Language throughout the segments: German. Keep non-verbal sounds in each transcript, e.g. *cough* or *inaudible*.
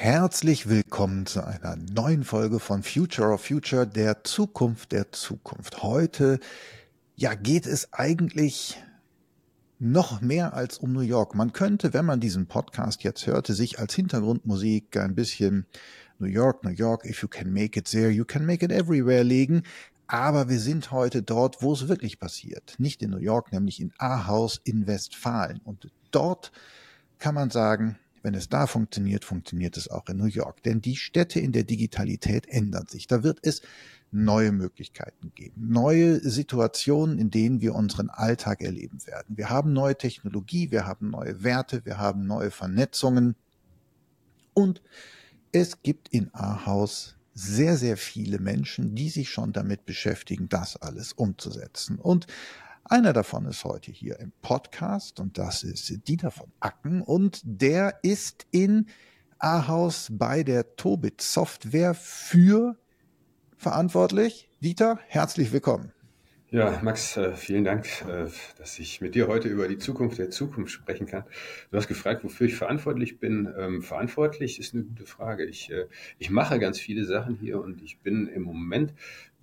Herzlich willkommen zu einer neuen Folge von Future of Future, der Zukunft der Zukunft. Heute, ja, geht es eigentlich noch mehr als um New York. Man könnte, wenn man diesen Podcast jetzt hörte, sich als Hintergrundmusik ein bisschen New York, New York, if you can make it there, you can make it everywhere legen. Aber wir sind heute dort, wo es wirklich passiert. Nicht in New York, nämlich in Ahaus in Westfalen. Und dort kann man sagen, wenn es da funktioniert, funktioniert es auch in New York. Denn die Städte in der Digitalität ändern sich. Da wird es neue Möglichkeiten geben, neue Situationen, in denen wir unseren Alltag erleben werden. Wir haben neue Technologie, wir haben neue Werte, wir haben neue Vernetzungen und es gibt in Ahaus sehr, sehr viele Menschen, die sich schon damit beschäftigen, das alles umzusetzen. Und einer davon ist heute hier im Podcast und das ist Dieter von Acken und der ist in Ahaus bei der Tobit Software für verantwortlich. Dieter, herzlich willkommen. Ja, Max, äh, vielen Dank, äh, dass ich mit dir heute über die Zukunft der Zukunft sprechen kann. Du hast gefragt, wofür ich verantwortlich bin. Ähm, verantwortlich ist eine gute Frage. Ich, äh, ich mache ganz viele Sachen hier und ich bin im Moment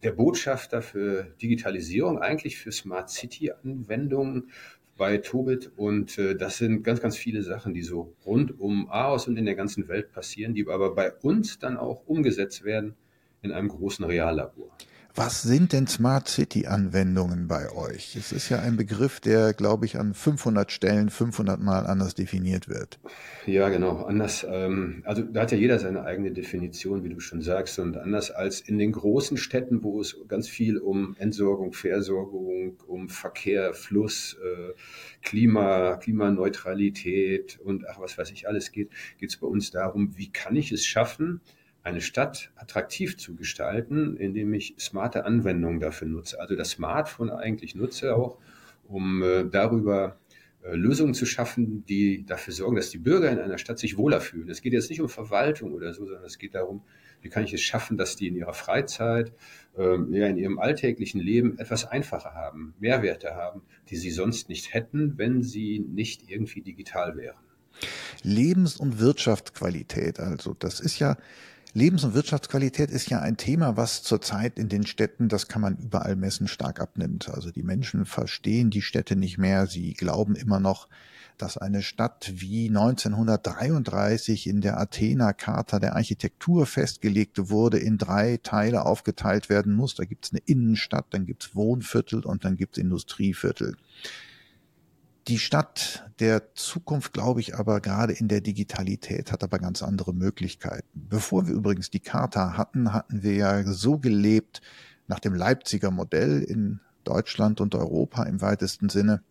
der Botschafter für Digitalisierung, eigentlich für Smart City Anwendungen bei Tobit. Und äh, das sind ganz, ganz viele Sachen, die so rund um Aarhus und in der ganzen Welt passieren, die aber bei uns dann auch umgesetzt werden in einem großen Reallabor. Was sind denn Smart City Anwendungen bei euch? Es ist ja ein Begriff, der, glaube ich, an 500 Stellen 500 Mal anders definiert wird. Ja, genau. Anders, ähm, also da hat ja jeder seine eigene Definition, wie du schon sagst, und anders als in den großen Städten, wo es ganz viel um Entsorgung, Versorgung, um Verkehr, Fluss, äh, Klima, Klimaneutralität und ach, was weiß ich alles geht, geht es bei uns darum, wie kann ich es schaffen, eine Stadt attraktiv zu gestalten, indem ich smarte Anwendungen dafür nutze. Also das Smartphone eigentlich nutze auch, um äh, darüber äh, Lösungen zu schaffen, die dafür sorgen, dass die Bürger in einer Stadt sich wohler fühlen. Es geht jetzt nicht um Verwaltung oder so, sondern es geht darum, wie kann ich es schaffen, dass die in ihrer Freizeit, äh, ja, in ihrem alltäglichen Leben etwas einfacher haben, Mehrwerte haben, die sie sonst nicht hätten, wenn sie nicht irgendwie digital wären. Lebens- und Wirtschaftsqualität, also das ist ja Lebens- und Wirtschaftsqualität ist ja ein Thema, was zurzeit in den Städten, das kann man überall messen, stark abnimmt. Also die Menschen verstehen die Städte nicht mehr. Sie glauben immer noch, dass eine Stadt wie 1933 in der Athener Charta der Architektur festgelegt wurde, in drei Teile aufgeteilt werden muss. Da gibt es eine Innenstadt, dann gibt es Wohnviertel und dann gibt es Industrieviertel. Die Stadt der Zukunft, glaube ich, aber gerade in der Digitalität hat aber ganz andere Möglichkeiten. Bevor wir übrigens die Charta hatten, hatten wir ja so gelebt nach dem Leipziger Modell in Deutschland und Europa im weitesten Sinne.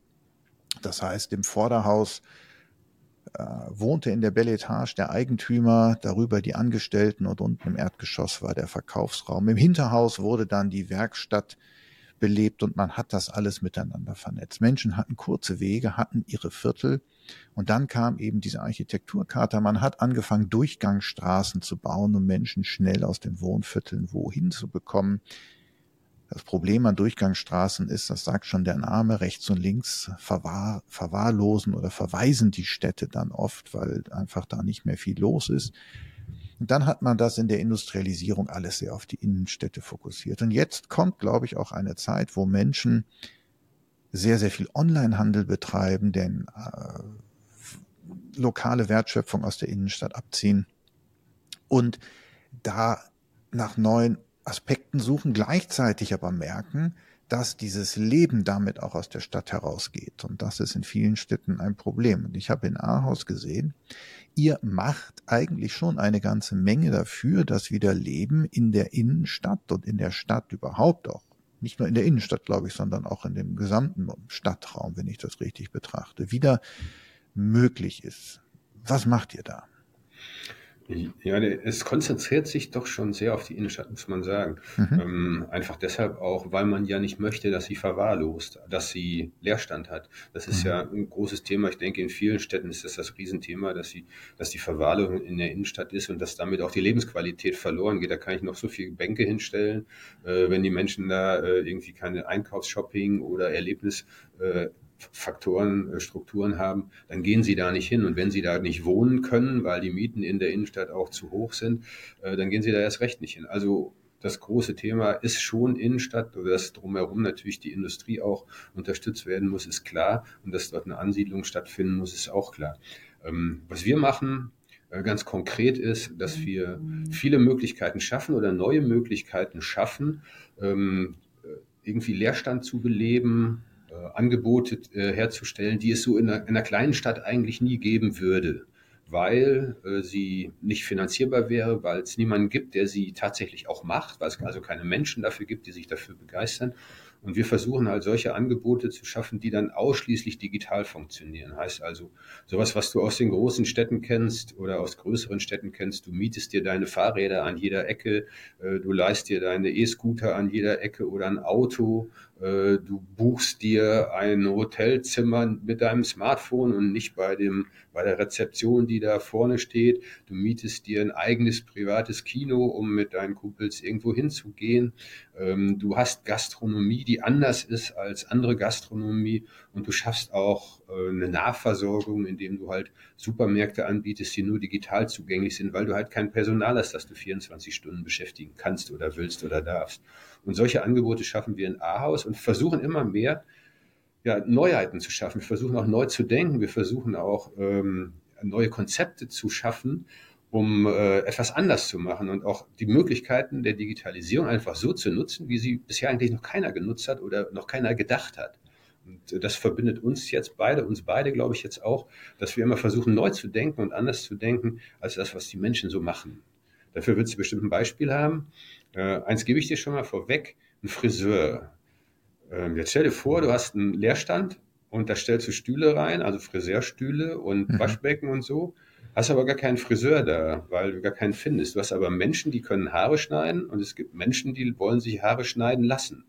Das heißt, im Vorderhaus äh, wohnte in der Belle Etage der Eigentümer, darüber die Angestellten und unten im Erdgeschoss war der Verkaufsraum. Im Hinterhaus wurde dann die Werkstatt belebt und man hat das alles miteinander vernetzt. Menschen hatten kurze Wege, hatten ihre Viertel und dann kam eben diese Architekturkarte. Man hat angefangen, Durchgangsstraßen zu bauen, um Menschen schnell aus den Wohnvierteln wohin zu bekommen. Das Problem an Durchgangsstraßen ist, das sagt schon der Name, rechts und links verwahr, verwahrlosen oder verweisen die Städte dann oft, weil einfach da nicht mehr viel los ist. Und dann hat man das in der Industrialisierung alles sehr auf die Innenstädte fokussiert. Und jetzt kommt, glaube ich, auch eine Zeit, wo Menschen sehr, sehr viel Onlinehandel betreiben, denn äh, lokale Wertschöpfung aus der Innenstadt abziehen und da nach neuen Aspekten suchen, gleichzeitig aber merken, dass dieses Leben damit auch aus der Stadt herausgeht. Und das ist in vielen Städten ein Problem. Und ich habe in Ahaus gesehen, ihr macht eigentlich schon eine ganze Menge dafür, dass wieder Leben in der Innenstadt und in der Stadt überhaupt auch, nicht nur in der Innenstadt, glaube ich, sondern auch in dem gesamten Stadtraum, wenn ich das richtig betrachte, wieder möglich ist. Was macht ihr da? Ja, es konzentriert sich doch schon sehr auf die Innenstadt, muss man sagen. Mhm. Ähm, einfach deshalb auch, weil man ja nicht möchte, dass sie verwahrlost, dass sie Leerstand hat. Das ist mhm. ja ein großes Thema. Ich denke, in vielen Städten ist das das Riesenthema, dass sie, dass die Verwahrlosung in der Innenstadt ist und dass damit auch die Lebensqualität verloren geht. Da kann ich noch so viele Bänke hinstellen, äh, wenn die Menschen da äh, irgendwie keine Einkaufsshopping oder Erlebnis äh, Faktoren, äh, Strukturen haben, dann gehen sie da nicht hin. Und wenn sie da nicht wohnen können, weil die Mieten in der Innenstadt auch zu hoch sind, äh, dann gehen sie da erst recht nicht hin. Also das große Thema ist schon Innenstadt, dass drumherum natürlich die Industrie auch unterstützt werden muss, ist klar. Und dass dort eine Ansiedlung stattfinden muss, ist auch klar. Ähm, was wir machen, äh, ganz konkret ist, dass wir viele Möglichkeiten schaffen oder neue Möglichkeiten schaffen, ähm, irgendwie Leerstand zu beleben, Angebote äh, herzustellen, die es so in einer, in einer, kleinen Stadt eigentlich nie geben würde, weil äh, sie nicht finanzierbar wäre, weil es niemanden gibt, der sie tatsächlich auch macht, weil es also keine Menschen dafür gibt, die sich dafür begeistern. Und wir versuchen halt solche Angebote zu schaffen, die dann ausschließlich digital funktionieren. Heißt also, sowas, was du aus den großen Städten kennst oder aus größeren Städten kennst, du mietest dir deine Fahrräder an jeder Ecke, äh, du leist dir deine E-Scooter an jeder Ecke oder ein Auto, äh, du buchst dir ein Hotelzimmer mit deinem Smartphone und nicht bei dem, bei der Rezeption, die da vorne steht. Du mietest dir ein eigenes privates Kino, um mit deinen Kumpels irgendwo hinzugehen. Ähm, du hast Gastronomie, die anders ist als andere Gastronomie und du schaffst auch äh, eine Nahversorgung, indem du halt Supermärkte anbietest, die nur digital zugänglich sind, weil du halt kein Personal hast, das du 24 Stunden beschäftigen kannst oder willst oder darfst. Und solche Angebote schaffen wir in Ahaus und versuchen immer mehr ja, Neuheiten zu schaffen. Wir versuchen auch neu zu denken. Wir versuchen auch ähm, neue Konzepte zu schaffen, um äh, etwas anders zu machen und auch die Möglichkeiten der Digitalisierung einfach so zu nutzen, wie sie bisher eigentlich noch keiner genutzt hat oder noch keiner gedacht hat. Und das verbindet uns jetzt beide, uns beide glaube ich jetzt auch, dass wir immer versuchen, neu zu denken und anders zu denken, als das, was die Menschen so machen. Dafür wird sie bestimmt ein Beispiel haben. Äh, eins gebe ich dir schon mal vorweg, ein Friseur. Äh, jetzt stell dir vor, du hast einen Leerstand und da stellst du Stühle rein, also Friseurstühle und mhm. Waschbecken und so. Hast aber gar keinen Friseur da, weil du gar keinen findest. Du hast aber Menschen, die können Haare schneiden und es gibt Menschen, die wollen sich Haare schneiden lassen.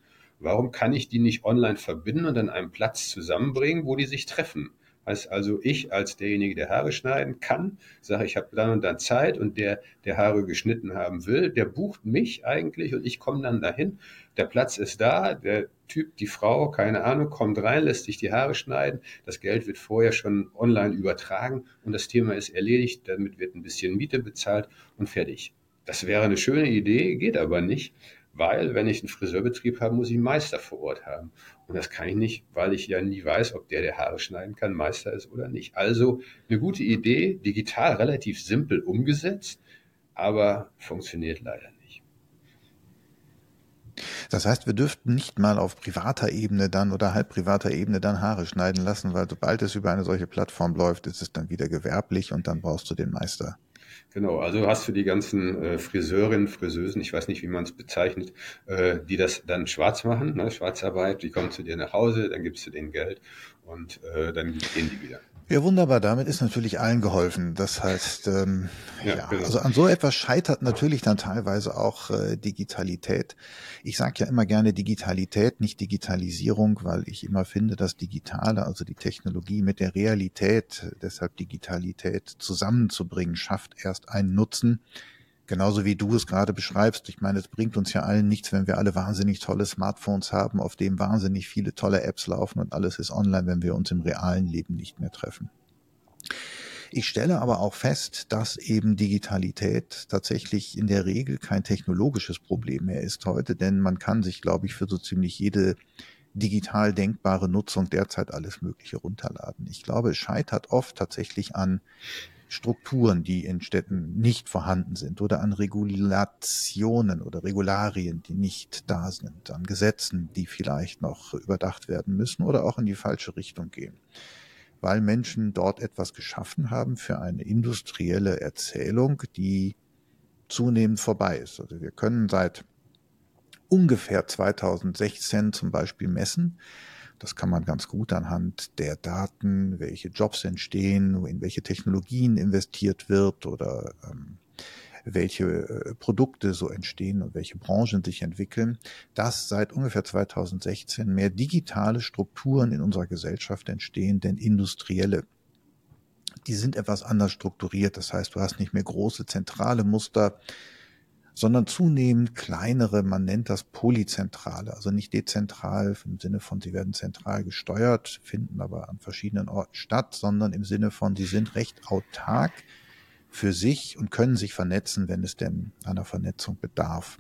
Warum kann ich die nicht online verbinden und an einem Platz zusammenbringen, wo die sich treffen? Heißt also, ich als derjenige, der Haare schneiden kann, sage, ich habe dann und dann Zeit und der, der Haare geschnitten haben will, der bucht mich eigentlich und ich komme dann dahin. Der Platz ist da, der Typ, die Frau, keine Ahnung, kommt rein, lässt sich die Haare schneiden. Das Geld wird vorher schon online übertragen und das Thema ist erledigt. Damit wird ein bisschen Miete bezahlt und fertig. Das wäre eine schöne Idee, geht aber nicht, weil wenn ich einen Friseurbetrieb habe, muss ich einen Meister vor Ort haben. Und das kann ich nicht, weil ich ja nie weiß, ob der, der Haare schneiden kann, Meister ist oder nicht. Also eine gute Idee, digital relativ simpel umgesetzt, aber funktioniert leider nicht. Das heißt, wir dürften nicht mal auf privater Ebene dann oder halb privater Ebene dann Haare schneiden lassen, weil sobald es über eine solche Plattform läuft, ist es dann wieder gewerblich und dann brauchst du den Meister. Genau, also hast du die ganzen äh, Friseurinnen, Friseusen, ich weiß nicht, wie man es bezeichnet, äh, die das dann schwarz machen, ne, Schwarzarbeit, die kommen zu dir nach Hause, dann gibst du denen Geld und äh, dann gehen die wieder. Ja, wunderbar. Damit ist natürlich allen geholfen. Das heißt, ähm, ja, ja genau. also an so etwas scheitert natürlich dann teilweise auch äh, Digitalität. Ich sage ja immer gerne Digitalität, nicht Digitalisierung, weil ich immer finde, dass Digitale, also die Technologie mit der Realität, deshalb Digitalität zusammenzubringen, schafft erst einen Nutzen, Genauso wie du es gerade beschreibst. Ich meine, es bringt uns ja allen nichts, wenn wir alle wahnsinnig tolle Smartphones haben, auf dem wahnsinnig viele tolle Apps laufen und alles ist online, wenn wir uns im realen Leben nicht mehr treffen. Ich stelle aber auch fest, dass eben Digitalität tatsächlich in der Regel kein technologisches Problem mehr ist heute, denn man kann sich, glaube ich, für so ziemlich jede digital denkbare Nutzung derzeit alles Mögliche runterladen. Ich glaube, es scheitert oft tatsächlich an Strukturen, die in Städten nicht vorhanden sind oder an Regulationen oder Regularien, die nicht da sind, an Gesetzen, die vielleicht noch überdacht werden müssen oder auch in die falsche Richtung gehen. Weil Menschen dort etwas geschaffen haben für eine industrielle Erzählung, die zunehmend vorbei ist. Also wir können seit ungefähr 2016 zum Beispiel messen, das kann man ganz gut anhand der Daten, welche Jobs entstehen, in welche Technologien investiert wird oder ähm, welche äh, Produkte so entstehen und welche Branchen sich entwickeln, dass seit ungefähr 2016 mehr digitale Strukturen in unserer Gesellschaft entstehen, denn industrielle. Die sind etwas anders strukturiert. Das heißt, du hast nicht mehr große zentrale Muster, sondern zunehmend kleinere, man nennt das Polyzentrale, also nicht dezentral im Sinne von, sie werden zentral gesteuert, finden aber an verschiedenen Orten statt, sondern im Sinne von, sie sind recht autark für sich und können sich vernetzen, wenn es denn einer Vernetzung bedarf.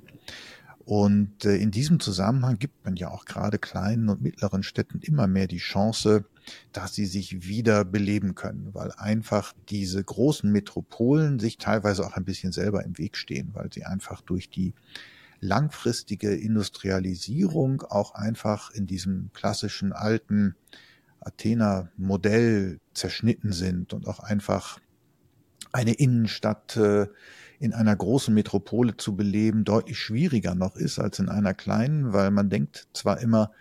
Und äh, in diesem Zusammenhang gibt man ja auch gerade kleinen und mittleren Städten immer mehr die Chance, dass sie sich wieder beleben können, weil einfach diese großen Metropolen sich teilweise auch ein bisschen selber im Weg stehen, weil sie einfach durch die langfristige Industrialisierung auch einfach in diesem klassischen alten Athener Modell zerschnitten sind und auch einfach eine Innenstadt äh, in einer großen Metropole zu beleben deutlich schwieriger noch ist als in einer kleinen, weil man denkt zwar immer,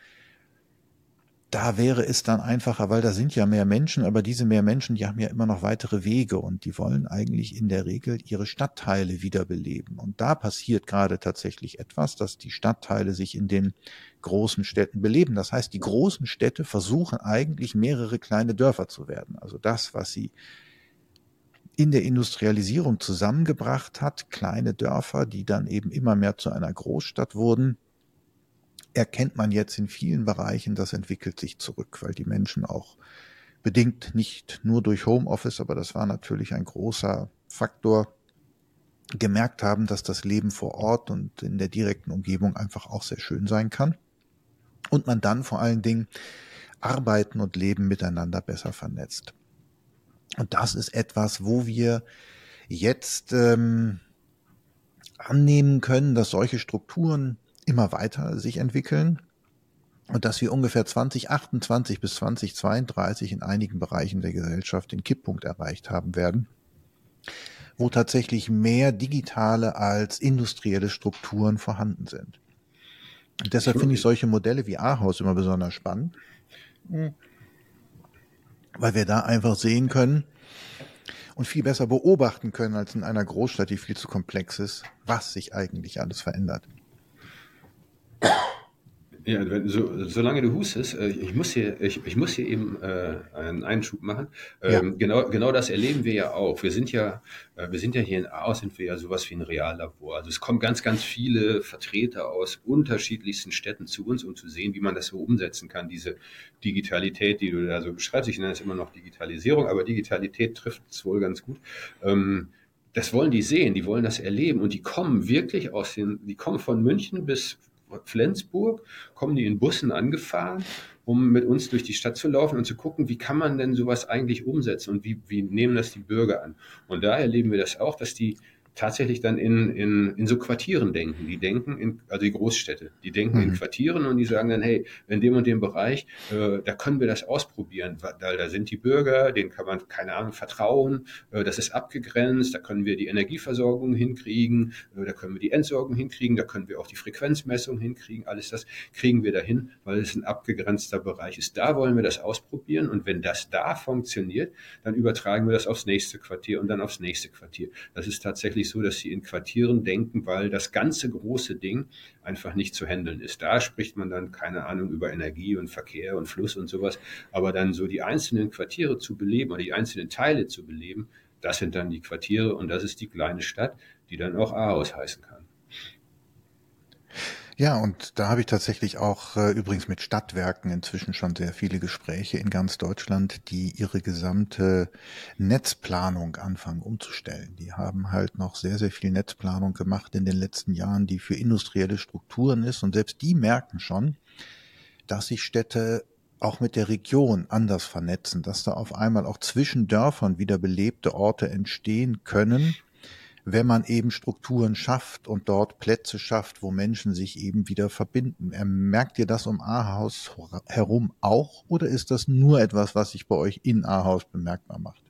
da wäre es dann einfacher, weil da sind ja mehr Menschen, aber diese mehr Menschen, die haben ja immer noch weitere Wege und die wollen eigentlich in der Regel ihre Stadtteile wiederbeleben. Und da passiert gerade tatsächlich etwas, dass die Stadtteile sich in den großen Städten beleben. Das heißt, die großen Städte versuchen eigentlich mehrere kleine Dörfer zu werden. Also das, was sie in der Industrialisierung zusammengebracht hat, kleine Dörfer, die dann eben immer mehr zu einer Großstadt wurden, erkennt man jetzt in vielen Bereichen, das entwickelt sich zurück, weil die Menschen auch bedingt nicht nur durch Homeoffice, aber das war natürlich ein großer Faktor, gemerkt haben, dass das Leben vor Ort und in der direkten Umgebung einfach auch sehr schön sein kann. Und man dann vor allen Dingen Arbeiten und Leben miteinander besser vernetzt. Und das ist etwas, wo wir jetzt ähm, annehmen können, dass solche Strukturen immer weiter sich entwickeln und dass wir ungefähr 2028 bis 2032 in einigen Bereichen der Gesellschaft den Kipppunkt erreicht haben werden, wo tatsächlich mehr digitale als industrielle Strukturen vorhanden sind. Und deshalb finde ich solche Modelle wie Ahaus immer besonders spannend, weil wir da einfach sehen können und viel besser beobachten können als in einer Großstadt, die viel zu komplex ist, was sich eigentlich alles verändert. Ja, so, solange du hustest, äh, ich muss hier, ich, ich muss hier eben äh, einen Einschub machen. Ähm, ja. Genau, genau das erleben wir ja auch. Wir sind ja, äh, wir sind ja hier in Aarhus, sind wir ja sowas wie ein Reallabor. Also es kommen ganz, ganz viele Vertreter aus unterschiedlichsten Städten zu uns, um zu sehen, wie man das so umsetzen kann. Diese Digitalität, die du da so beschreibst, ich nenne es immer noch Digitalisierung, aber Digitalität trifft es wohl ganz gut. Ähm, das wollen die sehen, die wollen das erleben und die kommen wirklich aus den, die kommen von München bis Flensburg, kommen die in Bussen angefahren, um mit uns durch die Stadt zu laufen und zu gucken, wie kann man denn sowas eigentlich umsetzen und wie, wie nehmen das die Bürger an. Und da erleben wir das auch, dass die tatsächlich dann in, in, in so Quartieren denken. Die denken in, also die Großstädte, die denken mhm. in Quartieren und die sagen dann, hey, in dem und dem Bereich, äh, da können wir das ausprobieren, weil da sind die Bürger, denen kann man, keine Ahnung, vertrauen, äh, das ist abgegrenzt, da können wir die Energieversorgung hinkriegen, äh, da können wir die Entsorgung hinkriegen, da können wir auch die Frequenzmessung hinkriegen, alles das kriegen wir dahin, weil es ein abgegrenzter Bereich ist. Da wollen wir das ausprobieren und wenn das da funktioniert, dann übertragen wir das aufs nächste Quartier und dann aufs nächste Quartier. Das ist tatsächlich tatsächlich so, dass sie in Quartieren denken, weil das ganze große Ding einfach nicht zu handeln ist. Da spricht man dann, keine Ahnung, über Energie und Verkehr und Fluss und sowas. Aber dann so die einzelnen Quartiere zu beleben oder die einzelnen Teile zu beleben, das sind dann die Quartiere und das ist die kleine Stadt, die dann auch Ahaus heißen kann. Ja, und da habe ich tatsächlich auch äh, übrigens mit Stadtwerken inzwischen schon sehr viele Gespräche in ganz Deutschland, die ihre gesamte Netzplanung anfangen umzustellen. Die haben halt noch sehr, sehr viel Netzplanung gemacht in den letzten Jahren, die für industrielle Strukturen ist. Und selbst die merken schon, dass sich Städte auch mit der Region anders vernetzen, dass da auf einmal auch zwischen Dörfern wieder belebte Orte entstehen können, wenn man eben Strukturen schafft und dort Plätze schafft, wo Menschen sich eben wieder verbinden. Merkt ihr das um Ahaus herum auch oder ist das nur etwas, was sich bei euch in Ahaus bemerkbar macht?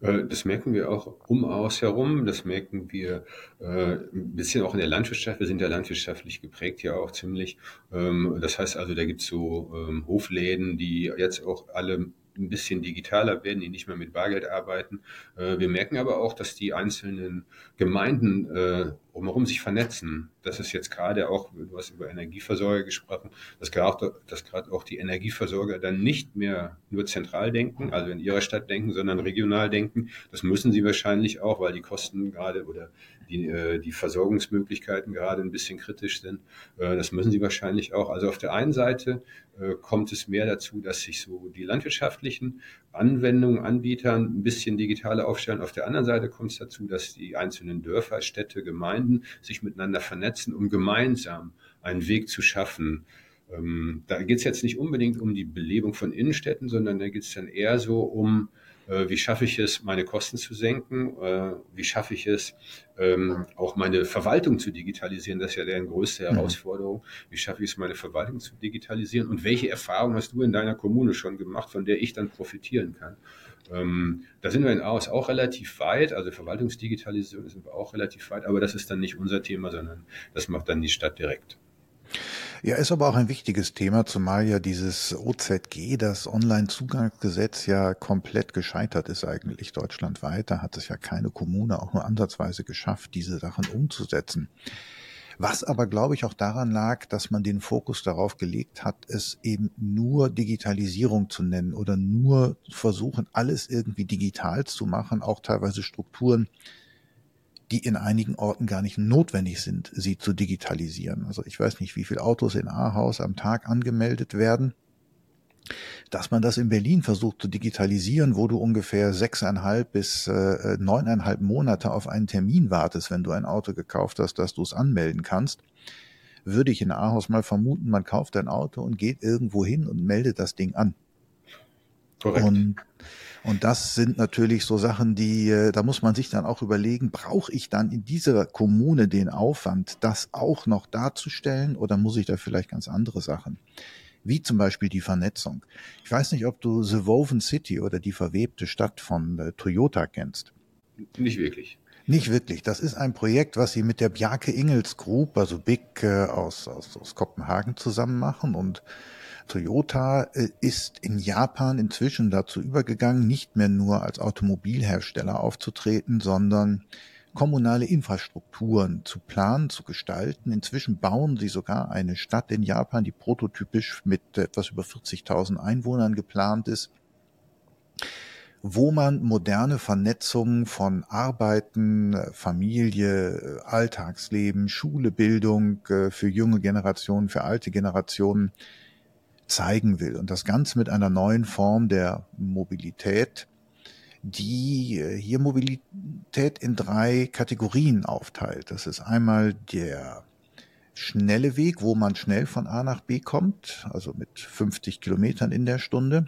Äh, das merken wir auch um Ahaus herum. Das merken wir äh, ein bisschen auch in der Landwirtschaft. Wir sind ja landwirtschaftlich geprägt ja auch ziemlich. Ähm, das heißt also, da gibt es so ähm, Hofläden, die jetzt auch alle ein bisschen digitaler werden, die nicht mehr mit Bargeld arbeiten. Äh, wir merken aber auch, dass die einzelnen Gemeinden äh, umherum sich vernetzen. Das ist jetzt gerade auch, du hast über Energieversorger gesprochen, dass gerade, dass gerade auch die Energieversorger dann nicht mehr nur zentral denken, also in ihrer Stadt denken, sondern regional denken. Das müssen sie wahrscheinlich auch, weil die Kosten gerade oder die, äh, die Versorgungsmöglichkeiten gerade ein bisschen kritisch sind. Äh, das müssen sie wahrscheinlich auch. Also auf der einen Seite äh, kommt es mehr dazu, dass sich so die landwirtschaftlichen Anwendungen, Anbieter ein bisschen digitaler aufstellen. Auf der anderen Seite kommt es dazu, dass die einzelnen Dörfer, Städte, Gemeinden sich miteinander vernetzen, um gemeinsam einen Weg zu schaffen. Ähm, da geht es jetzt nicht unbedingt um die Belebung von Innenstädten, sondern da geht es dann eher so um wie schaffe ich es, meine Kosten zu senken? Äh, wie schaffe ich es, ähm, auch meine Verwaltung zu digitalisieren? Das ist ja deren größte mhm. Herausforderung. Wie schaffe ich es, meine Verwaltung zu digitalisieren? Und welche Erfahrungen hast du in deiner Kommune schon gemacht, von der ich dann profitieren kann? Ähm, da sind wir in AOS auch relativ weit, also Verwaltungsdigitalisierung sind wir auch relativ weit, aber das ist dann nicht unser Thema, sondern das macht dann die Stadt direkt. Ja, ist aber auch ein wichtiges Thema, zumal ja dieses OZG, das Online-Zugangsgesetz ja komplett gescheitert ist eigentlich deutschlandweit. Da hat es ja keine Kommune auch nur ansatzweise geschafft, diese Sachen umzusetzen. Was aber, glaube ich, auch daran lag, dass man den Fokus darauf gelegt hat, es eben nur Digitalisierung zu nennen oder nur versuchen, alles irgendwie digital zu machen, auch teilweise Strukturen die in einigen Orten gar nicht notwendig sind, sie zu digitalisieren. Also ich weiß nicht, wie viele Autos in Ahaus am Tag angemeldet werden. Dass man das in Berlin versucht zu digitalisieren, wo du ungefähr sechseinhalb bis äh, neuneinhalb Monate auf einen Termin wartest, wenn du ein Auto gekauft hast, dass du es anmelden kannst, würde ich in Ahaus mal vermuten, man kauft ein Auto und geht irgendwo hin und meldet das Ding an. Korrekt. Und und das sind natürlich so Sachen, die, äh, da muss man sich dann auch überlegen, brauche ich dann in dieser Kommune den Aufwand, das auch noch darzustellen oder muss ich da vielleicht ganz andere Sachen? Wie zum Beispiel die Vernetzung. Ich weiß nicht, ob du The Woven City oder die verwebte Stadt von äh, Toyota kennst. Nicht wirklich. Nicht wirklich. Das ist ein Projekt, was sie mit der Bjarke Ingels Group, also Big äh, aus, aus, aus Kopenhagen zusammen machen und Toyota äh, ist in Japan inzwischen dazu übergegangen, nicht mehr nur als Automobilhersteller aufzutreten, sondern kommunale Infrastrukturen zu planen, zu gestalten. Inzwischen bauen sie sogar eine Stadt in Japan, die prototypisch mit etwas über 40.000 Einwohnern geplant ist, wo man moderne Vernetzung von Arbeiten, Familie, Alltagsleben, Schule, Bildung äh, für junge Generationen, für alte Generationen zeigen will. Und das Ganze mit einer neuen Form der Mobilität, die äh, hier Mobilität in drei Kategorien aufteilt. Das ist einmal der schnelle Weg, wo man schnell von A nach B kommt, also mit 50 Kilometern in der Stunde.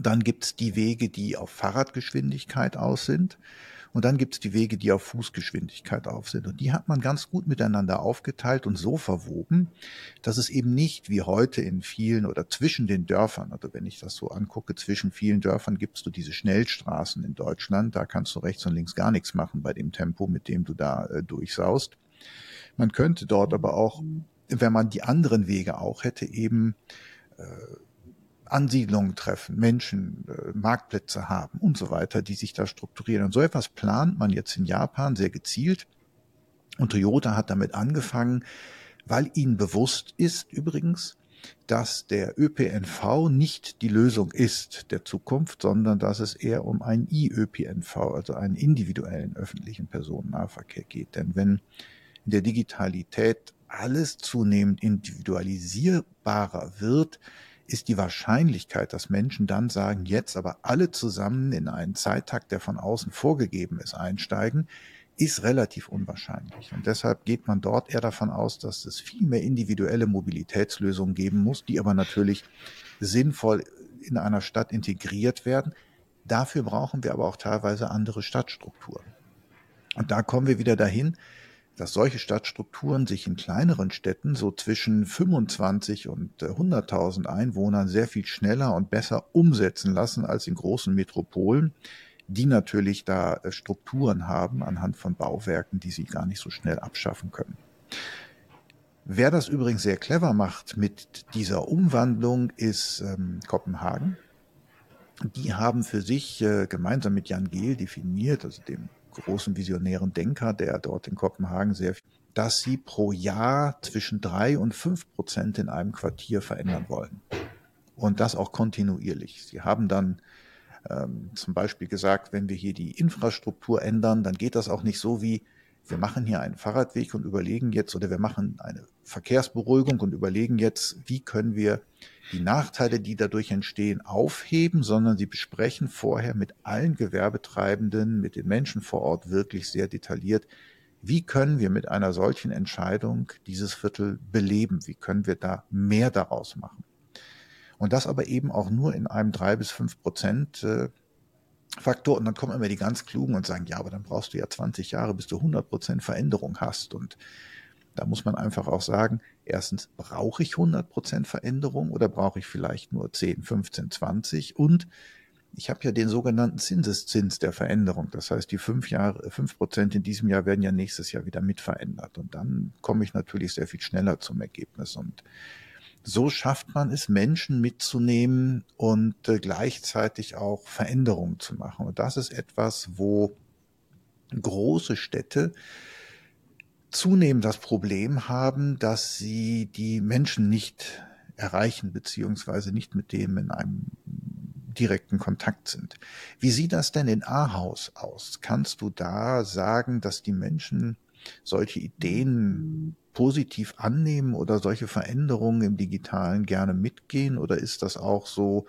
Dann gibt's die Wege, die auf Fahrradgeschwindigkeit aus sind. Und dann gibt es die Wege, die auf Fußgeschwindigkeit auf sind. Und die hat man ganz gut miteinander aufgeteilt und so verwoben, dass es eben nicht wie heute in vielen oder zwischen den Dörfern, also wenn ich das so angucke, zwischen vielen Dörfern gibst du diese Schnellstraßen in Deutschland. Da kannst du rechts und links gar nichts machen bei dem Tempo, mit dem du da äh, durchsaust. Man könnte dort aber auch, wenn man die anderen Wege auch hätte, eben äh, Ansiedlungen treffen, Menschen, äh, Marktplätze haben und so weiter, die sich da strukturieren. Und so etwas plant man jetzt in Japan sehr gezielt. Und Toyota hat damit angefangen, weil ihnen bewusst ist übrigens, dass der ÖPNV nicht die Lösung ist der Zukunft, sondern dass es eher um einen IÖPNV, also einen individuellen öffentlichen Personennahverkehr geht. Denn wenn in der Digitalität alles zunehmend individualisierbarer wird, ist die Wahrscheinlichkeit, dass Menschen dann sagen, jetzt aber alle zusammen in einen Zeittakt, der von außen vorgegeben ist, einsteigen, ist relativ unwahrscheinlich. Und deshalb geht man dort eher davon aus, dass es viel mehr individuelle Mobilitätslösungen geben muss, die aber natürlich sinnvoll in einer Stadt integriert werden. Dafür brauchen wir aber auch teilweise andere Stadtstrukturen. Und da kommen wir wieder dahin, dass solche Stadtstrukturen sich in kleineren Städten so zwischen 25 und 100.000 äh, Einwohnern sehr viel schneller und besser umsetzen lassen als in großen Metropolen, die natürlich da äh, Strukturen haben anhand von Bauwerken, die sie gar nicht so schnell abschaffen können. Wer das übrigens sehr clever macht mit dieser Umwandlung, ist ähm, Kopenhagen. die haben für sich äh, gemeinsam mit Jan Gehl definiert, also dem großen visionären Denker, der dort in Kopenhagen sehr viel, dass sie pro Jahr zwischen drei und fünf Prozent in einem Quartier verändern wollen. Und das auch kontinuierlich. Sie haben dann ähm, zum Beispiel gesagt, wenn wir hier die Infrastruktur ändern, dann geht das auch nicht so wie, wir machen hier einen Fahrradweg und überlegen jetzt, oder wir machen eine Verkehrsberuhigung und überlegen jetzt, wie können wir die Nachteile, die dadurch entstehen, aufheben, sondern sie besprechen vorher mit allen Gewerbetreibenden, mit den Menschen vor Ort wirklich sehr detailliert, wie können wir mit einer solchen Entscheidung dieses Viertel beleben? Wie können wir da mehr daraus machen? Und das aber eben auch nur in einem drei bis fünf Prozent äh, Faktor. Und dann kommen immer die ganz Klugen und sagen, ja, aber dann brauchst du ja 20 Jahre, bis du 100 Prozent Veränderung hast. Und da muss man einfach auch sagen, erstens, brauche ich 100 Prozent Veränderung oder brauche ich vielleicht nur 10, 15, 20? Und ich habe ja den sogenannten Zinseszins der Veränderung. Das heißt, die fünf Jahre, fünf Prozent in diesem Jahr werden ja nächstes Jahr wieder mit verändert. Und dann komme ich natürlich sehr viel schneller zum Ergebnis. Und so schafft man es, Menschen mitzunehmen und äh, gleichzeitig auch Veränderungen zu machen. Und das ist etwas, wo große Städte zunehmend das Problem haben, dass sie die Menschen nicht erreichen, beziehungsweise nicht mit dem in einem direkten Kontakt sind. Wie sieht das denn in Ahaus aus? Kannst du da sagen, dass die Menschen solche Ideen positiv annehmen oder solche Veränderungen im Digitalen gerne mitgehen? Oder ist das auch so,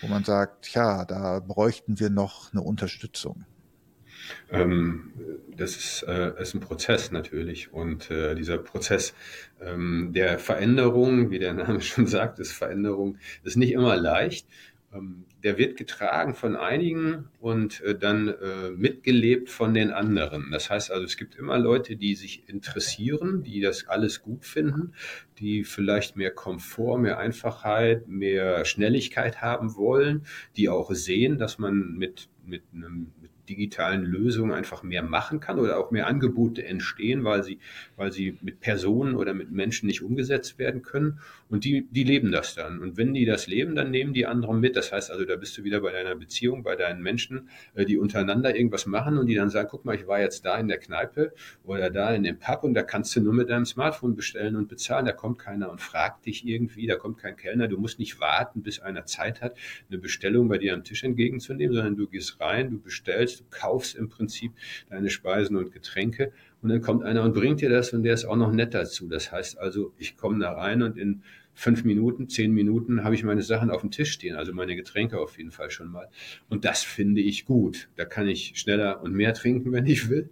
wo man sagt, ja, da bräuchten wir noch eine Unterstützung? Ähm, das ist, äh, ist, ein Prozess natürlich. Und äh, dieser Prozess ähm, der Veränderung, wie der Name *laughs* schon sagt, ist Veränderung, ist nicht immer leicht. Ähm, der wird getragen von einigen und äh, dann äh, mitgelebt von den anderen. Das heißt also, es gibt immer Leute, die sich interessieren, die das alles gut finden, die vielleicht mehr Komfort, mehr Einfachheit, mehr Schnelligkeit haben wollen, die auch sehen, dass man mit, mit einem digitalen Lösungen einfach mehr machen kann oder auch mehr Angebote entstehen, weil sie, weil sie mit Personen oder mit Menschen nicht umgesetzt werden können. Und die, die leben das dann. Und wenn die das leben, dann nehmen die anderen mit. Das heißt also, da bist du wieder bei deiner Beziehung, bei deinen Menschen, äh, die untereinander irgendwas machen und die dann sagen, guck mal, ich war jetzt da in der Kneipe oder da in dem Pub und da kannst du nur mit deinem Smartphone bestellen und bezahlen. Da kommt keiner und fragt dich irgendwie, da kommt kein Kellner. Du musst nicht warten, bis einer Zeit hat, eine Bestellung bei dir am Tisch entgegenzunehmen, sondern du gehst rein, du bestellst, du kaufst im Prinzip deine Speisen und Getränke und dann kommt einer und bringt dir das und der ist auch noch nett dazu. Das heißt also, ich komme da rein und in fünf Minuten, zehn Minuten habe ich meine Sachen auf dem Tisch stehen, also meine Getränke auf jeden Fall schon mal. Und das finde ich gut. Da kann ich schneller und mehr trinken, wenn ich will.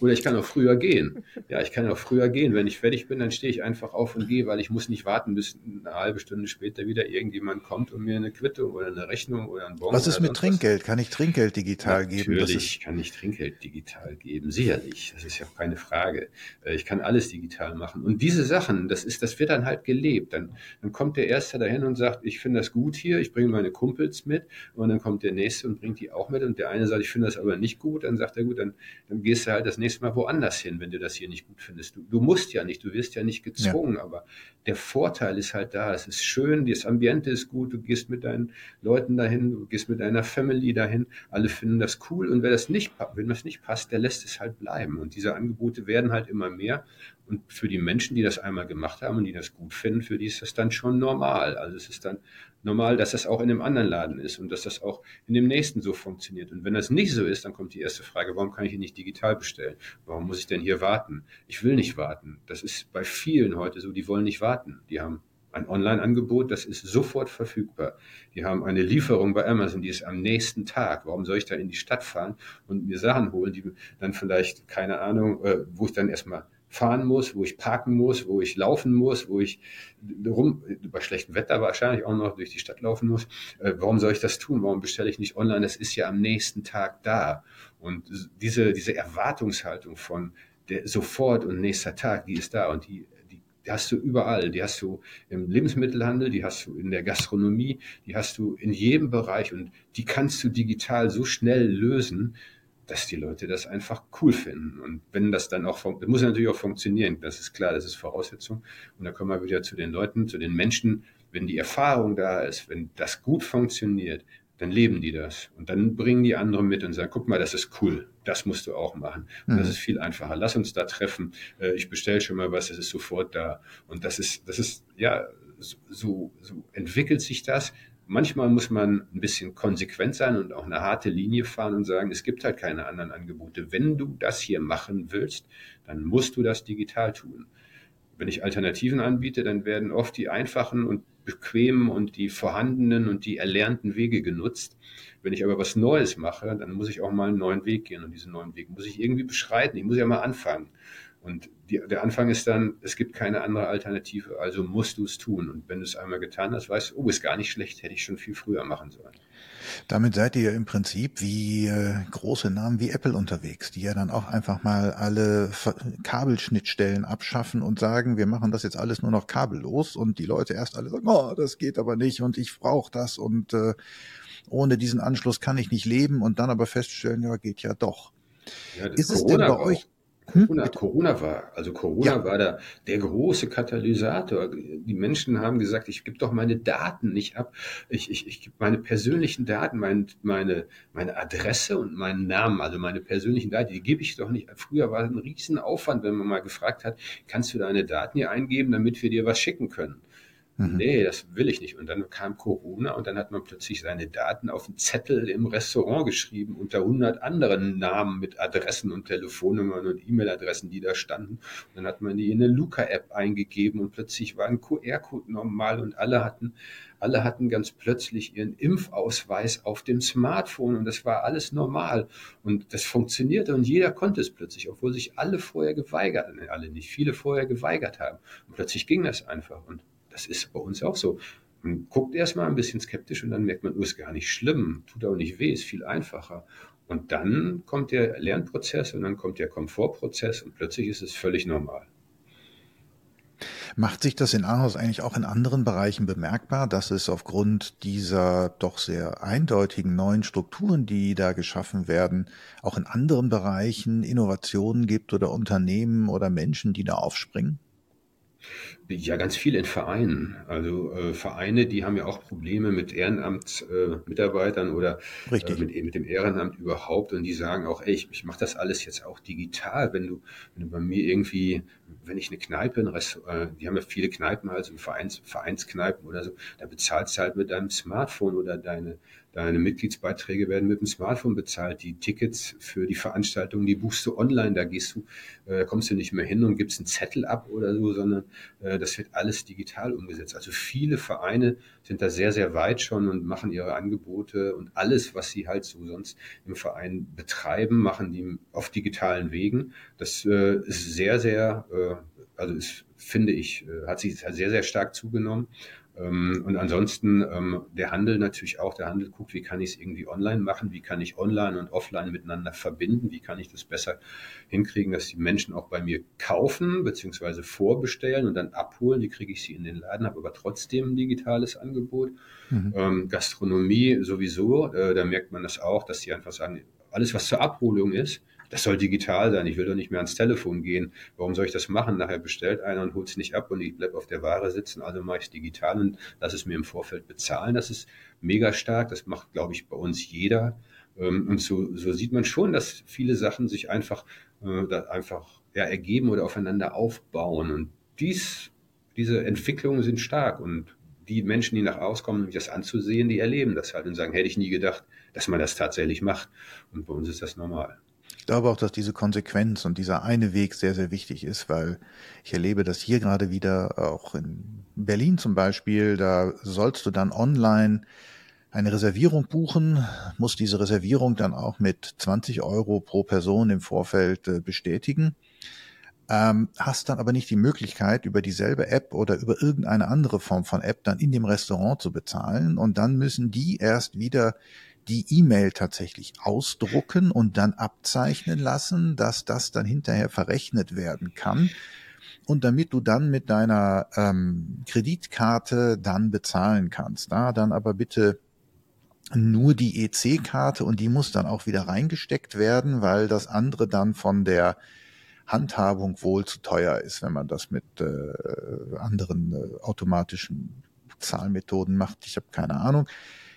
Oder ich kann auch früher gehen. Ja, ich kann auch früher gehen. Wenn ich fertig bin, dann stehe ich einfach auf und gehe, weil ich muss nicht warten, bis eine halbe Stunde später wieder irgendjemand kommt und mir eine Quittung oder eine Rechnung oder ein Bon. Was ist mit Trinkgeld? Was. Kann ich Trinkgeld digital Natürlich geben? Natürlich kann ich Trinkgeld digital geben. Sicherlich. Das ist ja auch keine Frage. Äh, ich kann alles digital machen. Und diese Sachen, das ist, das wird dann halt gelebt. Dann dann kommt der Erste dahin und sagt, ich finde das gut hier, ich bringe meine Kumpels mit. Und dann kommt der Nächste und bringt die auch mit. Und der eine sagt, ich finde das aber nicht gut. Dann sagt er, gut, dann, dann gehst du halt das nächste Mal woanders hin, wenn du das hier nicht gut findest. Du, du musst ja nicht, du wirst ja nicht gezwungen, ja. aber der Vorteil ist halt da. Es ist schön, das Ambiente ist gut, du gehst mit deinen Leuten dahin, du gehst mit deiner Family dahin. Alle finden das cool. Und wer das nicht, wenn das nicht passt, der lässt es halt bleiben. Und diese Angebote werden halt immer mehr. Und für die Menschen, die das einmal gemacht haben und die das gut finden, für die ist das dann schon normal. Also es ist dann normal, dass das auch in einem anderen Laden ist und dass das auch in dem nächsten so funktioniert. Und wenn das nicht so ist, dann kommt die erste Frage, warum kann ich ihn nicht digital bestellen? Warum muss ich denn hier warten? Ich will nicht warten. Das ist bei vielen heute so, die wollen nicht warten. Die haben ein Online-Angebot, das ist sofort verfügbar. Die haben eine Lieferung bei Amazon, die ist am nächsten Tag. Warum soll ich da in die Stadt fahren und mir Sachen holen, die dann vielleicht, keine Ahnung, äh, wo ich dann erstmal fahren muss, wo ich parken muss, wo ich laufen muss, wo ich rum, bei schlechtem Wetter wahrscheinlich auch noch durch die Stadt laufen muss. Äh, warum soll ich das tun? Warum bestelle ich nicht online? Das ist ja am nächsten Tag da. Und diese, diese Erwartungshaltung von der sofort und nächster Tag, die ist da und die, die, die hast du überall. Die hast du im Lebensmittelhandel, die hast du in der Gastronomie, die hast du in jedem Bereich und die kannst du digital so schnell lösen, dass die Leute das einfach cool finden. Und wenn das dann auch, das muss natürlich auch funktionieren, das ist klar, das ist Voraussetzung. Und da kommen wir wieder zu den Leuten, zu den Menschen, wenn die Erfahrung da ist, wenn das gut funktioniert, dann leben die das. Und dann bringen die anderen mit und sagen, guck mal, das ist cool, das musst du auch machen. Und mhm. das ist viel einfacher. Lass uns da treffen. Äh, ich bestelle schon mal was, es ist sofort da. Und das ist, das ist, ja, so, so entwickelt sich das. Manchmal muss man ein bisschen konsequent sein und auch eine harte Linie fahren und sagen, es gibt halt keine anderen Angebote. Wenn du das hier machen willst, dann musst du das digital tun. Wenn ich Alternativen anbiete, dann werden oft die einfachen und bequemen und die vorhandenen und die erlernten Wege genutzt. Wenn ich aber was Neues mache, dann muss ich auch mal einen neuen Weg gehen und diesen neuen Weg muss ich irgendwie beschreiten. Ich muss ja mal anfangen. Und die, der Anfang ist dann, es gibt keine andere Alternative, also musst du es tun. Und wenn du es einmal getan hast, weißt du, oh, ist gar nicht schlecht, hätte ich schon viel früher machen sollen. Damit seid ihr im Prinzip wie äh, große Namen wie Apple unterwegs, die ja dann auch einfach mal alle Kabelschnittstellen abschaffen und sagen, wir machen das jetzt alles nur noch kabellos und die Leute erst alle sagen, oh, das geht aber nicht und ich brauche das und äh, ohne diesen Anschluss kann ich nicht leben und dann aber feststellen, ja, geht ja doch. Ja, ist es denn bei euch hm? Corona, hm? Corona war, also Corona ja. war da der große Katalysator. Die Menschen haben gesagt, ich gebe doch meine Daten nicht ab. Ich, ich, ich gebe meine persönlichen Daten, mein, meine, meine Adresse und meinen Namen, also meine persönlichen Daten, die gebe ich doch nicht. Früher war es ein Riesenaufwand, wenn man mal gefragt hat, kannst du deine Daten hier eingeben, damit wir dir was schicken können. Mhm. Nee, das will ich nicht. Und dann kam Corona und dann hat man plötzlich seine Daten auf einen Zettel im Restaurant geschrieben unter 100 anderen Namen mit Adressen und Telefonnummern und E-Mail-Adressen, die da standen. Und dann hat man die in eine Luca-App eingegeben und plötzlich war ein QR-Code normal und alle hatten alle hatten ganz plötzlich ihren Impfausweis auf dem Smartphone und das war alles normal und das funktionierte und jeder konnte es plötzlich, obwohl sich alle vorher geweigert, alle nicht, viele vorher geweigert haben. Und plötzlich ging das einfach und das ist bei uns auch so. Man guckt erstmal ein bisschen skeptisch und dann merkt man, oh, ist gar nicht schlimm, tut auch nicht weh, ist viel einfacher. Und dann kommt der Lernprozess und dann kommt der Komfortprozess und plötzlich ist es völlig normal. Macht sich das in Ahaus eigentlich auch in anderen Bereichen bemerkbar, dass es aufgrund dieser doch sehr eindeutigen neuen Strukturen, die da geschaffen werden, auch in anderen Bereichen Innovationen gibt oder Unternehmen oder Menschen, die da aufspringen? Ja, ganz viel in Vereinen. Also äh, Vereine, die haben ja auch Probleme mit Ehrenamtsmitarbeitern äh, oder äh, mit, mit, dem Ehrenamt überhaupt und die sagen auch, ey, ich, ich mache das alles jetzt auch digital. Wenn du, wenn du bei mir irgendwie, wenn ich eine Kneipe, ein Restaurant, äh, die haben ja viele Kneipen, also Vereins, Vereinskneipen oder so, da bezahlst du halt mit deinem Smartphone oder deine Deine Mitgliedsbeiträge werden mit dem Smartphone bezahlt. Die Tickets für die Veranstaltungen, die buchst du online. Da gehst du, äh, kommst du nicht mehr hin und gibst einen Zettel ab oder so, sondern äh, das wird alles digital umgesetzt. Also viele Vereine sind da sehr, sehr weit schon und machen ihre Angebote und alles, was sie halt so sonst im Verein betreiben, machen die auf digitalen Wegen. Das äh, ist sehr, sehr, äh, also ist, finde ich, äh, hat sich sehr, sehr stark zugenommen. Ähm, und ansonsten ähm, der Handel natürlich auch. Der Handel guckt, wie kann ich es irgendwie online machen, wie kann ich online und offline miteinander verbinden, wie kann ich das besser hinkriegen, dass die Menschen auch bei mir kaufen beziehungsweise vorbestellen und dann abholen. Wie kriege ich sie in den Laden, habe aber trotzdem ein digitales Angebot. Mhm. Ähm, Gastronomie sowieso, äh, da merkt man das auch, dass sie einfach sagen, alles was zur Abholung ist, das soll digital sein. Ich will doch nicht mehr ans Telefon gehen. Warum soll ich das machen? Nachher bestellt einer und holt es nicht ab und ich bleib auf der Ware sitzen. Also mache ich es digital und lass es mir im Vorfeld bezahlen. Das ist mega stark. Das macht, glaube ich, bei uns jeder. Ähm, und so, so sieht man schon, dass viele Sachen sich einfach, äh, einfach ja, ergeben oder aufeinander aufbauen. Und dies, diese Entwicklungen sind stark und die Menschen, die nach auskommen, um das anzusehen, die erleben das halt und sagen, hätte ich nie gedacht, dass man das tatsächlich macht. Und bei uns ist das normal glaube auch, dass diese Konsequenz und dieser eine Weg sehr, sehr wichtig ist, weil ich erlebe das hier gerade wieder, auch in Berlin zum Beispiel, da sollst du dann online eine Reservierung buchen, musst diese Reservierung dann auch mit 20 Euro pro Person im Vorfeld äh, bestätigen, ähm, hast dann aber nicht die Möglichkeit, über dieselbe App oder über irgendeine andere Form von App dann in dem Restaurant zu bezahlen und dann müssen die erst wieder die E-Mail tatsächlich ausdrucken und dann abzeichnen lassen, dass das dann hinterher verrechnet werden kann. Und damit du dann mit deiner ähm, Kreditkarte dann bezahlen kannst. Da dann aber bitte nur die EC-Karte und die muss dann auch wieder reingesteckt werden, weil das andere dann von der Handhabung wohl zu teuer ist, wenn man das mit äh, anderen äh, automatischen Zahlmethoden macht. Ich habe keine Ahnung.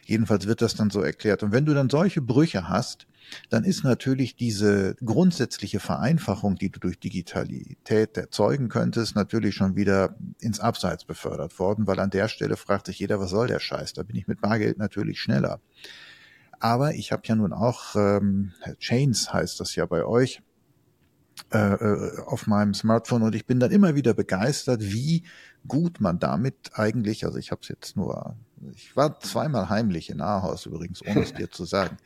Jedenfalls wird das dann so erklärt. Und wenn du dann solche Brüche hast, dann ist natürlich diese grundsätzliche Vereinfachung, die du durch Digitalität erzeugen könntest, natürlich schon wieder ins Abseits befördert worden, weil an der Stelle fragt sich jeder, was soll der Scheiß? Da bin ich mit Bargeld natürlich schneller. Aber ich habe ja nun auch, ähm, Chains heißt das ja bei euch, äh, äh, auf meinem Smartphone und ich bin dann immer wieder begeistert, wie gut man damit eigentlich, also ich habe es jetzt nur, ich war zweimal heimlich in Ahaus übrigens, ohne es dir zu sagen.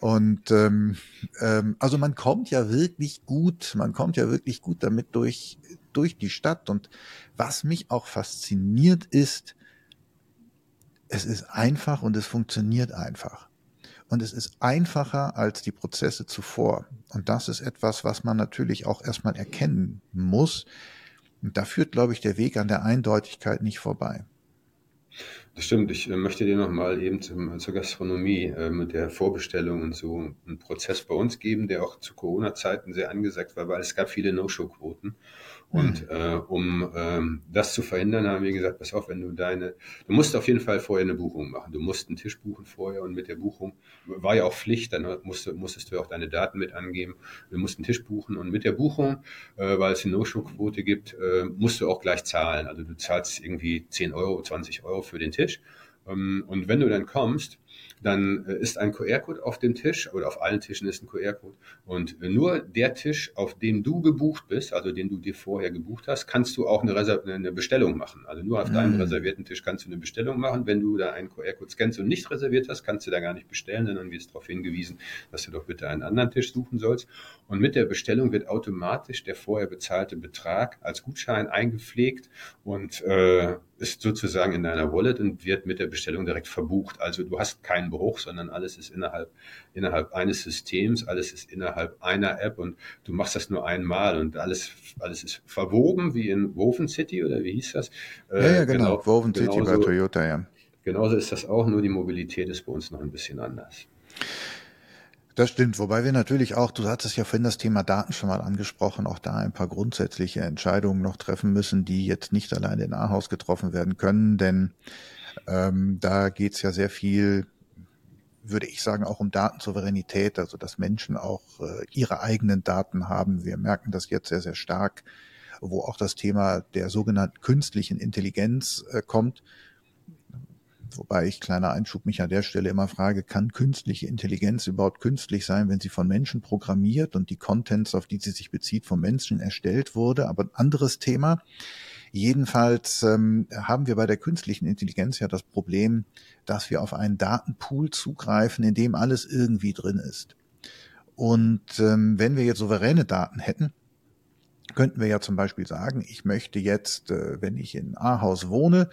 Und ähm, ähm, also man kommt ja wirklich gut, man kommt ja wirklich gut damit durch durch die Stadt. Und was mich auch fasziniert ist, es ist einfach und es funktioniert einfach. Und es ist einfacher als die Prozesse zuvor. Und das ist etwas, was man natürlich auch erstmal erkennen muss. Und da führt, glaube ich, der Weg an der Eindeutigkeit nicht vorbei. Das stimmt. Ich äh, möchte dir nochmal eben zum, zur Gastronomie äh, mit der Vorbestellung und so einen Prozess bei uns geben, der auch zu Corona-Zeiten sehr angesagt war, weil es gab viele No-Show-Quoten. Und mhm. äh, um ähm, das zu verhindern, haben wir gesagt, pass auf, wenn du deine, du musst auf jeden Fall vorher eine Buchung machen. Du musst einen Tisch buchen vorher und mit der Buchung war ja auch Pflicht, dann musst, musstest du auch deine Daten mit angeben. Du musst einen Tisch buchen und mit der Buchung, äh, weil es eine No-Show-Quote gibt, äh, musst du auch gleich zahlen. Also du zahlst irgendwie 10 Euro, 20 Euro für den Tisch. Ähm, und wenn du dann kommst, dann äh, ist ein QR-Code auf dem Tisch oder auf allen Tischen ist ein QR-Code und nur der Tisch, auf dem du gebucht bist, also den du dir vorher gebucht hast, kannst du auch eine, Reser eine Bestellung machen. Also nur auf mhm. deinem reservierten Tisch kannst du eine Bestellung machen. Wenn du da einen QR-Code scannst und nicht reserviert hast, kannst du da gar nicht bestellen, sondern wirst darauf hingewiesen, dass du doch bitte einen anderen Tisch suchen sollst. Und mit der Bestellung wird automatisch der vorher bezahlte Betrag als Gutschein eingepflegt und äh, ist sozusagen in deiner Wallet und wird mit der Bestellung direkt verbucht. Also du hast keinen Bruch, sondern alles ist innerhalb, innerhalb eines Systems, alles ist innerhalb einer App und du machst das nur einmal und alles, alles ist verwoben, wie in Woven City oder wie hieß das? Ja, ja, genau. genau Woven City bei Toyota, ja. Genauso ist das auch, nur die Mobilität ist bei uns noch ein bisschen anders. Das stimmt, wobei wir natürlich auch, du hattest ja vorhin das Thema Daten schon mal angesprochen, auch da ein paar grundsätzliche Entscheidungen noch treffen müssen, die jetzt nicht allein in Ahaus getroffen werden können, denn ähm, da geht's ja sehr viel, würde ich sagen, auch um Datensouveränität, also dass Menschen auch äh, ihre eigenen Daten haben. Wir merken das jetzt sehr, sehr stark, wo auch das Thema der sogenannten künstlichen Intelligenz äh, kommt Wobei ich, kleiner Einschub, mich an der Stelle immer frage, kann künstliche Intelligenz überhaupt künstlich sein, wenn sie von Menschen programmiert und die Contents, auf die sie sich bezieht, von Menschen erstellt wurde? Aber ein anderes Thema. Jedenfalls ähm, haben wir bei der künstlichen Intelligenz ja das Problem, dass wir auf einen Datenpool zugreifen, in dem alles irgendwie drin ist. Und ähm, wenn wir jetzt souveräne Daten hätten, könnten wir ja zum Beispiel sagen, ich möchte jetzt, äh, wenn ich in Ahaus wohne,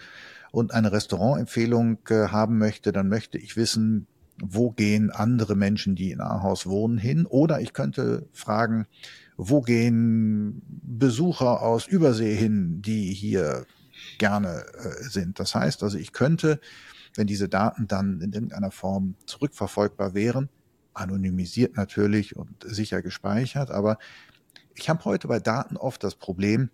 und eine Restaurantempfehlung äh, haben möchte, dann möchte ich wissen, wo gehen andere Menschen, die in Ahaus wohnen, hin? Oder ich könnte fragen, wo gehen Besucher aus Übersee hin, die hier gerne äh, sind? Das heißt also, ich könnte, wenn diese Daten dann in irgendeiner Form zurückverfolgbar wären, anonymisiert natürlich und sicher gespeichert, aber ich habe heute bei Daten oft das Problem,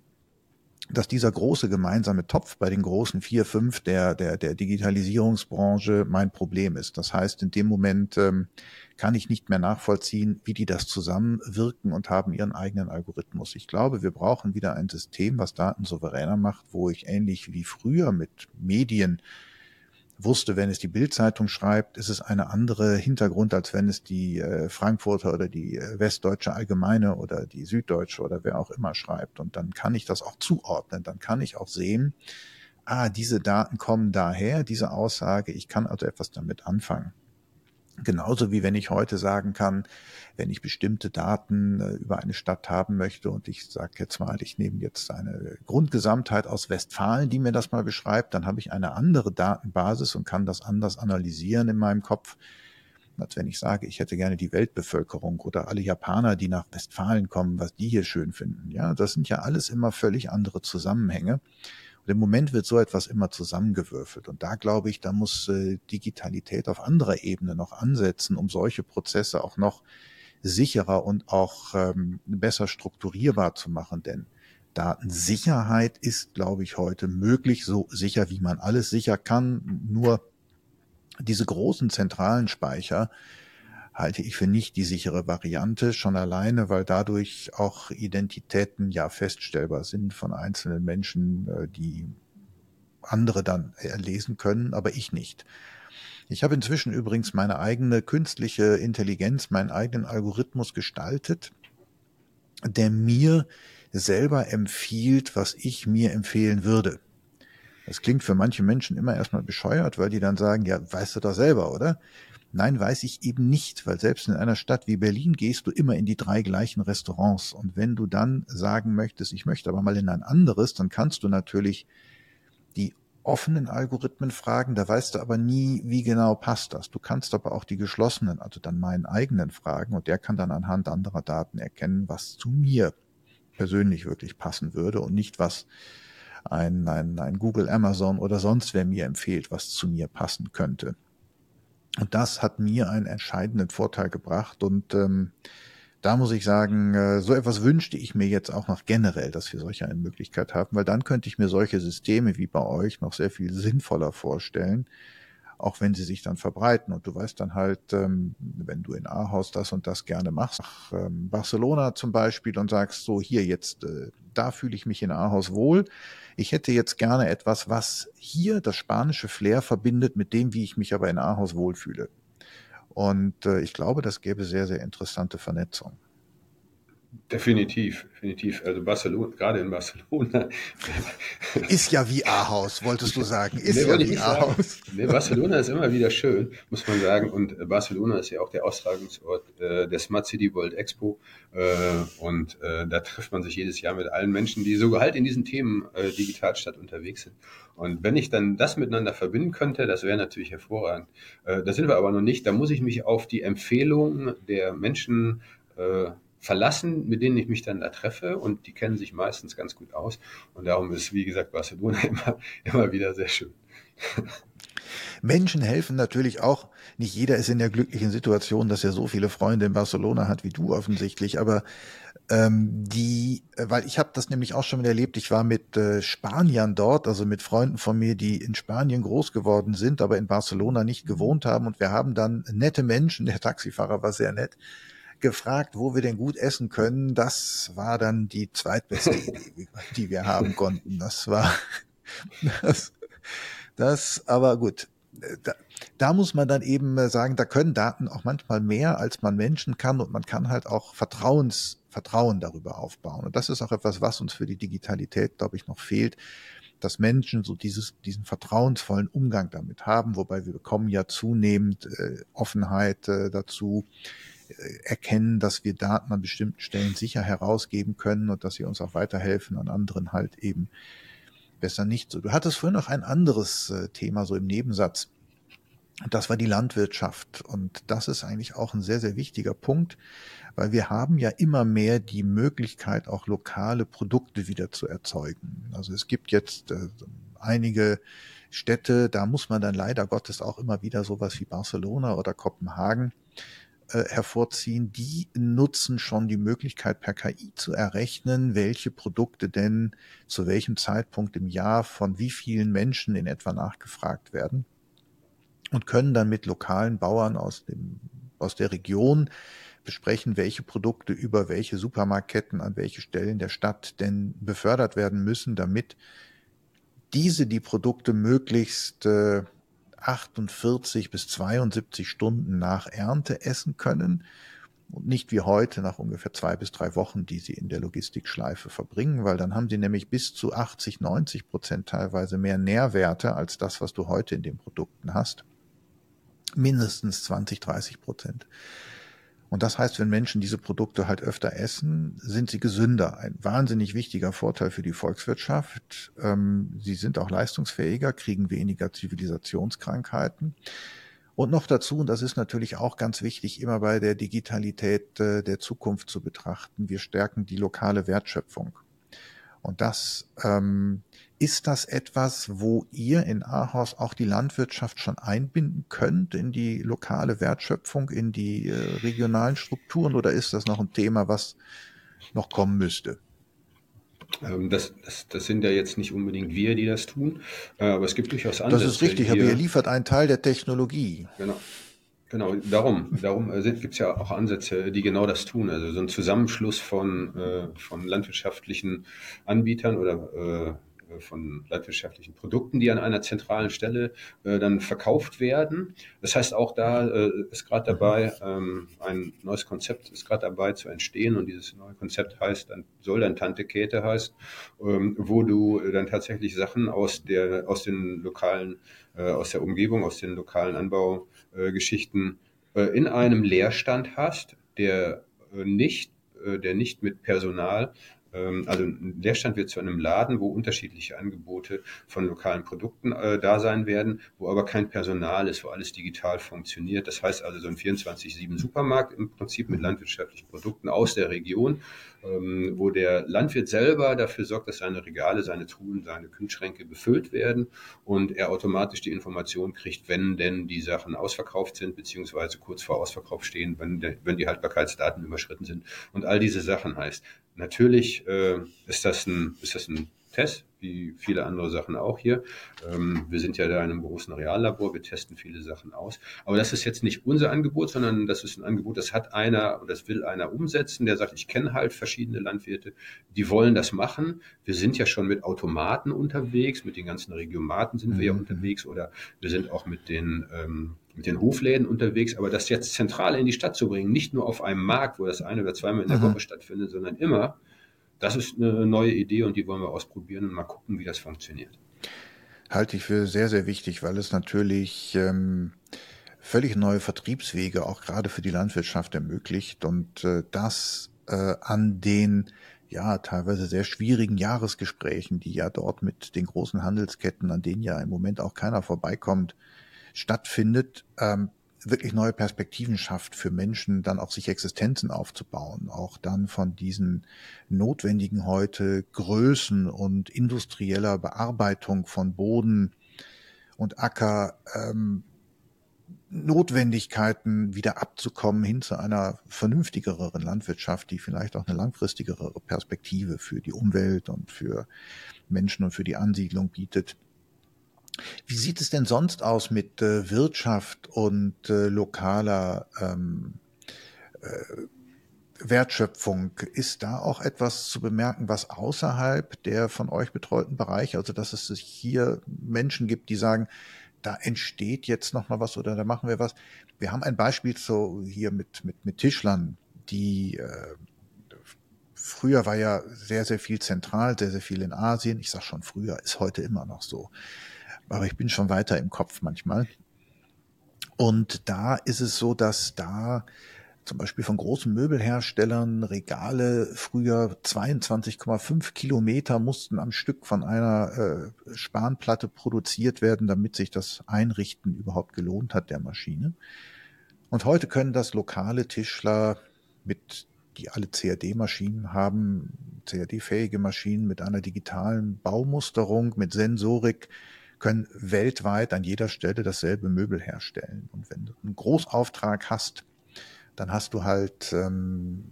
dass dieser große gemeinsame Topf bei den großen vier, fünf der, der, der Digitalisierungsbranche mein Problem ist. Das heißt, in dem Moment ähm, kann ich nicht mehr nachvollziehen, wie die das zusammenwirken und haben ihren eigenen Algorithmus. Ich glaube, wir brauchen wieder ein System, was Daten souveräner macht, wo ich ähnlich wie früher mit Medien wusste, wenn es die Bildzeitung schreibt, ist es eine andere Hintergrund, als wenn es die äh, Frankfurter oder die äh, Westdeutsche Allgemeine oder die Süddeutsche oder wer auch immer schreibt. Und dann kann ich das auch zuordnen. Dann kann ich auch sehen, ah, diese Daten kommen daher, diese Aussage, ich kann also etwas damit anfangen. Genauso wie wenn ich heute sagen kann, wenn ich bestimmte Daten äh, über eine Stadt haben möchte und ich sage jetzt mal, ich nehme jetzt eine Grundgesamtheit aus Westfalen, die mir das mal beschreibt, dann habe ich eine andere Datenbasis und kann das anders analysieren in meinem Kopf, als wenn ich sage, ich hätte gerne die Weltbevölkerung oder alle Japaner, die nach Westfalen kommen, was die hier schön finden. Ja, das sind ja alles immer völlig andere Zusammenhänge. Und im Moment wird so etwas immer zusammengewürfelt. Und da glaube ich, da muss äh, Digitalität auf anderer Ebene noch ansetzen, um solche Prozesse auch noch sicherer und auch ähm, besser strukturierbar zu machen. Denn Datensicherheit ist, glaube ich, heute möglich, so sicher wie man alles sicher kann. Nur Diese großen zentralen Speicher halte ich für nicht die sichere Variante, schon alleine, weil dadurch auch Identitäten ja feststellbar sind von einzelnen Menschen, äh, die andere dann erlesen können, aber ich nicht. Ich habe inzwischen übrigens meine eigene künstliche Intelligenz, meinen eigenen Algorithmus gestaltet, der mir selber empfiehlt, was ich mir empfehlen würde. Das klingt für manche Menschen immer erstmal bescheuert, weil die dann sagen, ja, weißt du doch selber, oder? Nein, weiß ich eben nicht, weil selbst in einer Stadt wie Berlin gehst du immer in die drei gleichen Restaurants. Und wenn du dann sagen möchtest, ich möchte aber mal in ein anderes, dann kannst du natürlich die offenen Algorithmen fragen, da weißt du aber nie, wie genau passt das. Du kannst aber auch die geschlossenen, also dann meinen eigenen fragen und der kann dann anhand anderer Daten erkennen, was zu mir persönlich wirklich passen würde und nicht was ein, ein, ein Google, Amazon oder sonst wer mir empfiehlt, was zu mir passen könnte. Und das hat mir einen entscheidenden Vorteil gebracht. Und ähm, da muss ich sagen, äh, so etwas wünschte ich mir jetzt auch noch generell, dass wir solche eine Möglichkeit haben, weil dann könnte ich mir solche Systeme wie bei euch noch sehr viel sinnvoller vorstellen, auch wenn sie sich dann verbreiten. Und du weißt dann halt, ähm, wenn du in Ahaus das und das gerne machst, nach ähm, Barcelona zum Beispiel und sagst, so hier jetzt, äh, da fühle ich mich in Ahaus wohl. Ich hätte jetzt gerne etwas, was hier das spanische Flair verbindet mit dem, wie ich mich aber in Ahaus wohlfühle. Und äh, ich glaube, das gäbe sehr, sehr interessante Vernetzung. Definitiv, definitiv. Also Barcelona, gerade in Barcelona. *laughs* Ist ja wie Ahaus, wolltest du sagen. Ist nee, ja wie Ahaus. Nee, Barcelona ist immer wieder schön, muss man sagen. Und äh, Barcelona ist ja auch der Austragungsort äh, der Smart City World Expo. Äh, und äh, da trifft man sich jedes Jahr mit allen Menschen, die sogar halt in diesen Themen äh, Digitalstadt unterwegs sind. Und wenn ich dann das miteinander verbinden könnte, das wäre natürlich hervorragend. Äh, da sind wir aber noch nicht. Da muss ich mich auf die Empfehlungen der Menschen äh, verlassen, mit denen ich mich dann da treffe und die kennen sich meistens ganz gut aus. Und darum ist, wie gesagt, Barcelona *laughs* immer, immer wieder sehr schön. Menschen helfen natürlich auch. Nicht jeder ist in der glücklichen Situation, dass er so viele Freunde in Barcelona hat wie du offensichtlich, aber ähm, die, weil ich habe das nämlich auch schon erlebt. Ich war mit äh, Spaniern dort, also mit Freunden von mir, die in Spanien groß geworden sind, aber in Barcelona nicht gewohnt haben. Und wir haben dann nette Menschen. Der Taxifahrer war sehr nett gefragt, wo wir denn gut essen können. Das war dann die zweitbeste Idee, die wir haben konnten. Das war *laughs* das, das aber gut. Da, da muss man dann eben sagen, da können Daten auch manchmal mehr, als man Menschen kann und man kann halt auch Vertrauens, Vertrauen darüber aufbauen. Und das ist auch etwas, was uns für die Digitalität, glaube ich, noch fehlt, dass Menschen so dieses, diesen vertrauensvollen Umgang damit haben, wobei wir bekommen ja zunehmend äh, Offenheit äh, dazu, äh, erkennen, dass wir Daten an bestimmten Stellen sicher herausgeben können und dass sie uns auch weiterhelfen, an anderen halt eben besser nicht so. Du hattest vorhin noch ein anderes äh, Thema so im Nebensatz. Das war die Landwirtschaft. Und das ist eigentlich auch ein sehr, sehr wichtiger Punkt, weil wir haben ja immer mehr die Möglichkeit, auch lokale Produkte wieder zu erzeugen. Also es gibt jetzt äh, einige Städte, da muss man dann leider Gottes auch immer wieder sowas wie Barcelona oder Kopenhagen äh, hervorziehen, die nutzen schon die Möglichkeit per KI zu errechnen, welche Produkte denn zu welchem Zeitpunkt im Jahr von wie vielen Menschen in etwa nachgefragt werden und können dann mit lokalen Bauern aus dem aus der Region besprechen, welche Produkte über welche Supermarktketten an welche Stellen der Stadt denn befördert werden müssen, damit diese die Produkte möglichst äh, 48 bis 72 Stunden nach Ernte essen können und nicht wie heute nach ungefähr zwei bis drei Wochen, die sie in der Logistikschleife verbringen, weil dann haben sie nämlich bis zu 80, 90 Prozent teilweise mehr Nährwerte als das, was du heute in den Produkten hast. Mindestens 20, 30 Prozent. Und das heißt, wenn Menschen diese Produkte halt öfter essen, sind sie gesünder. Ein wahnsinnig wichtiger Vorteil für die Volkswirtschaft. Ähm, sie sind auch leistungsfähiger, kriegen weniger Zivilisationskrankheiten. Und noch dazu, und das ist natürlich auch ganz wichtig, immer bei der Digitalität äh, der Zukunft zu betrachten, wir stärken die lokale Wertschöpfung. Und das ähm, ist das etwas, wo ihr in Ahaus auch die Landwirtschaft schon einbinden könnt in die lokale Wertschöpfung, in die äh, regionalen Strukturen oder ist das noch ein Thema, was noch kommen müsste? Ähm, das, das, das sind ja jetzt nicht unbedingt wir, die das tun, äh, aber es gibt durchaus andere. Das ist richtig, aber ihr liefert einen Teil der Technologie. Genau. Genau, darum, darum äh, gibt es ja auch Ansätze, die genau das tun. Also so ein Zusammenschluss von, äh, von landwirtschaftlichen Anbietern oder von landwirtschaftlichen Produkten, die an einer zentralen Stelle äh, dann verkauft werden. Das heißt, auch da äh, ist gerade dabei, ähm, ein neues Konzept ist gerade dabei zu entstehen und dieses neue Konzept heißt, dann soll dann Tante Käthe heißt, ähm, wo du dann tatsächlich Sachen aus der, aus den lokalen, äh, aus der Umgebung, aus den lokalen Anbaugeschichten äh, in einem Leerstand hast, der äh, nicht der nicht mit Personal also ein Leerstand wird zu einem Laden, wo unterschiedliche Angebote von lokalen Produkten äh, da sein werden, wo aber kein Personal ist, wo alles digital funktioniert. Das heißt also so ein 24-7 Supermarkt im Prinzip mit landwirtschaftlichen Produkten aus der Region, ähm, wo der Landwirt selber dafür sorgt, dass seine Regale, seine Truhen, seine Kühlschränke befüllt werden und er automatisch die Information kriegt, wenn denn die Sachen ausverkauft sind, beziehungsweise kurz vor Ausverkauf stehen, wenn, de, wenn die Haltbarkeitsdaten überschritten sind und all diese Sachen heißt. Natürlich äh, ist, das ein, ist das ein Test, wie viele andere Sachen auch hier. Ähm, wir sind ja da in einem großen Reallabor, wir testen viele Sachen aus. Aber das ist jetzt nicht unser Angebot, sondern das ist ein Angebot, das hat einer und das will einer umsetzen, der sagt, ich kenne halt verschiedene Landwirte, die wollen das machen. Wir sind ja schon mit Automaten unterwegs, mit den ganzen Regiomaten sind wir ja mhm. unterwegs oder wir sind auch mit den ähm, mit den Hofläden unterwegs, aber das jetzt zentral in die Stadt zu bringen, nicht nur auf einem Markt, wo das eine oder zweimal in der mhm. Woche stattfindet, sondern immer das ist eine neue Idee und die wollen wir ausprobieren und mal gucken, wie das funktioniert. Halte ich für sehr, sehr wichtig, weil es natürlich ähm, völlig neue Vertriebswege auch gerade für die Landwirtschaft ermöglicht und äh, das äh, an den ja teilweise sehr schwierigen Jahresgesprächen, die ja dort mit den großen Handelsketten, an denen ja im Moment auch keiner vorbeikommt, stattfindet. Ähm, wirklich neue Perspektiven schafft für Menschen, dann auch sich Existenzen aufzubauen, auch dann von diesen notwendigen heute Größen und industrieller Bearbeitung von Boden und Acker ähm, Notwendigkeiten wieder abzukommen hin zu einer vernünftigeren Landwirtschaft, die vielleicht auch eine langfristigere Perspektive für die Umwelt und für Menschen und für die Ansiedlung bietet. Wie sieht es denn sonst aus mit äh, Wirtschaft und äh, lokaler ähm, äh, Wertschöpfung? Ist da auch etwas zu bemerken, was außerhalb der von euch betreuten Bereiche, also dass es hier Menschen gibt, die sagen, da entsteht jetzt noch mal was oder da machen wir was. Wir haben ein Beispiel so hier mit, mit, mit Tischlern, die äh, früher war ja sehr, sehr viel zentral, sehr, sehr viel in Asien. Ich sag schon früher, ist heute immer noch so aber ich bin schon weiter im Kopf manchmal. Und da ist es so, dass da zum Beispiel von großen Möbelherstellern Regale früher 22,5 Kilometer mussten am Stück von einer äh, Spanplatte produziert werden, damit sich das Einrichten überhaupt gelohnt hat der Maschine. Und heute können das lokale Tischler mit die alle CAD-Maschinen haben, CAD-fähige Maschinen mit einer digitalen Baumusterung, mit Sensorik, können weltweit an jeder Stelle dasselbe Möbel herstellen. Und wenn du einen Großauftrag hast, dann hast du halt ähm,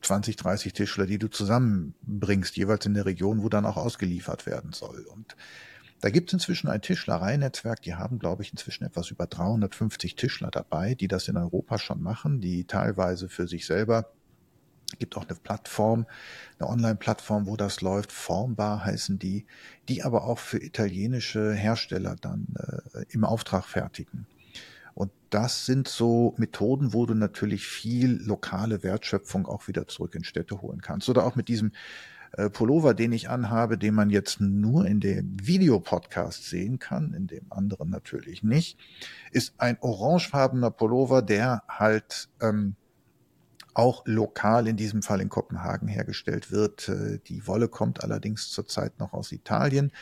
20, 30 Tischler, die du zusammenbringst, jeweils in der Region, wo dann auch ausgeliefert werden soll. Und da gibt es inzwischen ein Tischlereinetzwerk, die haben, glaube ich, inzwischen etwas über 350 Tischler dabei, die das in Europa schon machen, die teilweise für sich selber gibt auch eine Plattform, eine Online-Plattform, wo das läuft. Formbar heißen die, die aber auch für italienische Hersteller dann äh, im Auftrag fertigen. Und das sind so Methoden, wo du natürlich viel lokale Wertschöpfung auch wieder zurück in Städte holen kannst. Oder auch mit diesem äh, Pullover, den ich anhabe, den man jetzt nur in dem Videopodcast sehen kann, in dem anderen natürlich nicht, ist ein orangefarbener Pullover, der halt ähm, auch lokal in diesem Fall in Kopenhagen hergestellt wird. Äh, die Wolle kommt allerdings zurzeit noch aus Italien.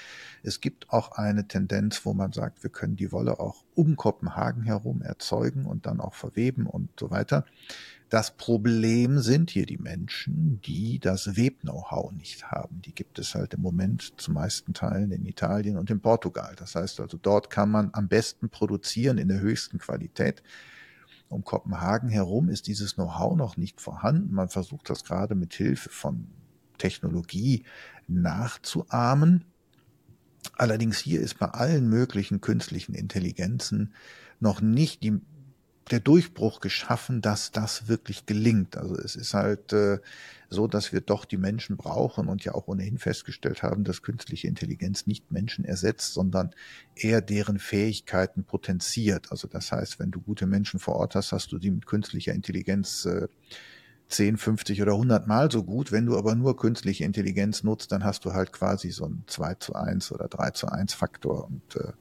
Es gibt auch eine Tendenz, wo man sagt, wir können die Wolle auch um Kopenhagen herum erzeugen und dann auch verweben und so weiter. Das Problem sind hier die Menschen, die das Web-Know-how nicht haben. Die gibt es halt im Moment zu meisten Teilen in Italien und in Portugal. Das heißt also, dort kann man am besten produzieren in der höchsten Qualität um Kopenhagen herum ist dieses Know-how noch nicht vorhanden. Man versucht das gerade mit Hilfe von Technologie nachzuahmen. Allerdings hier ist bei allen möglichen künstlichen Intelligenzen noch nicht die der Durchbruch geschaffen, dass das wirklich gelingt. Also es ist halt äh, so, dass wir doch die Menschen brauchen und ja auch ohnehin festgestellt haben, dass künstliche Intelligenz nicht Menschen ersetzt, sondern eher deren Fähigkeiten potenziert. Also das heißt, wenn du gute Menschen vor Ort hast, hast du die mit künstlicher Intelligenz äh, 10, 50 oder 100 Mal so gut. Wenn du aber nur künstliche Intelligenz nutzt, dann hast du halt quasi so einen 2 zu 1 oder 3 zu 1 Faktor und äh,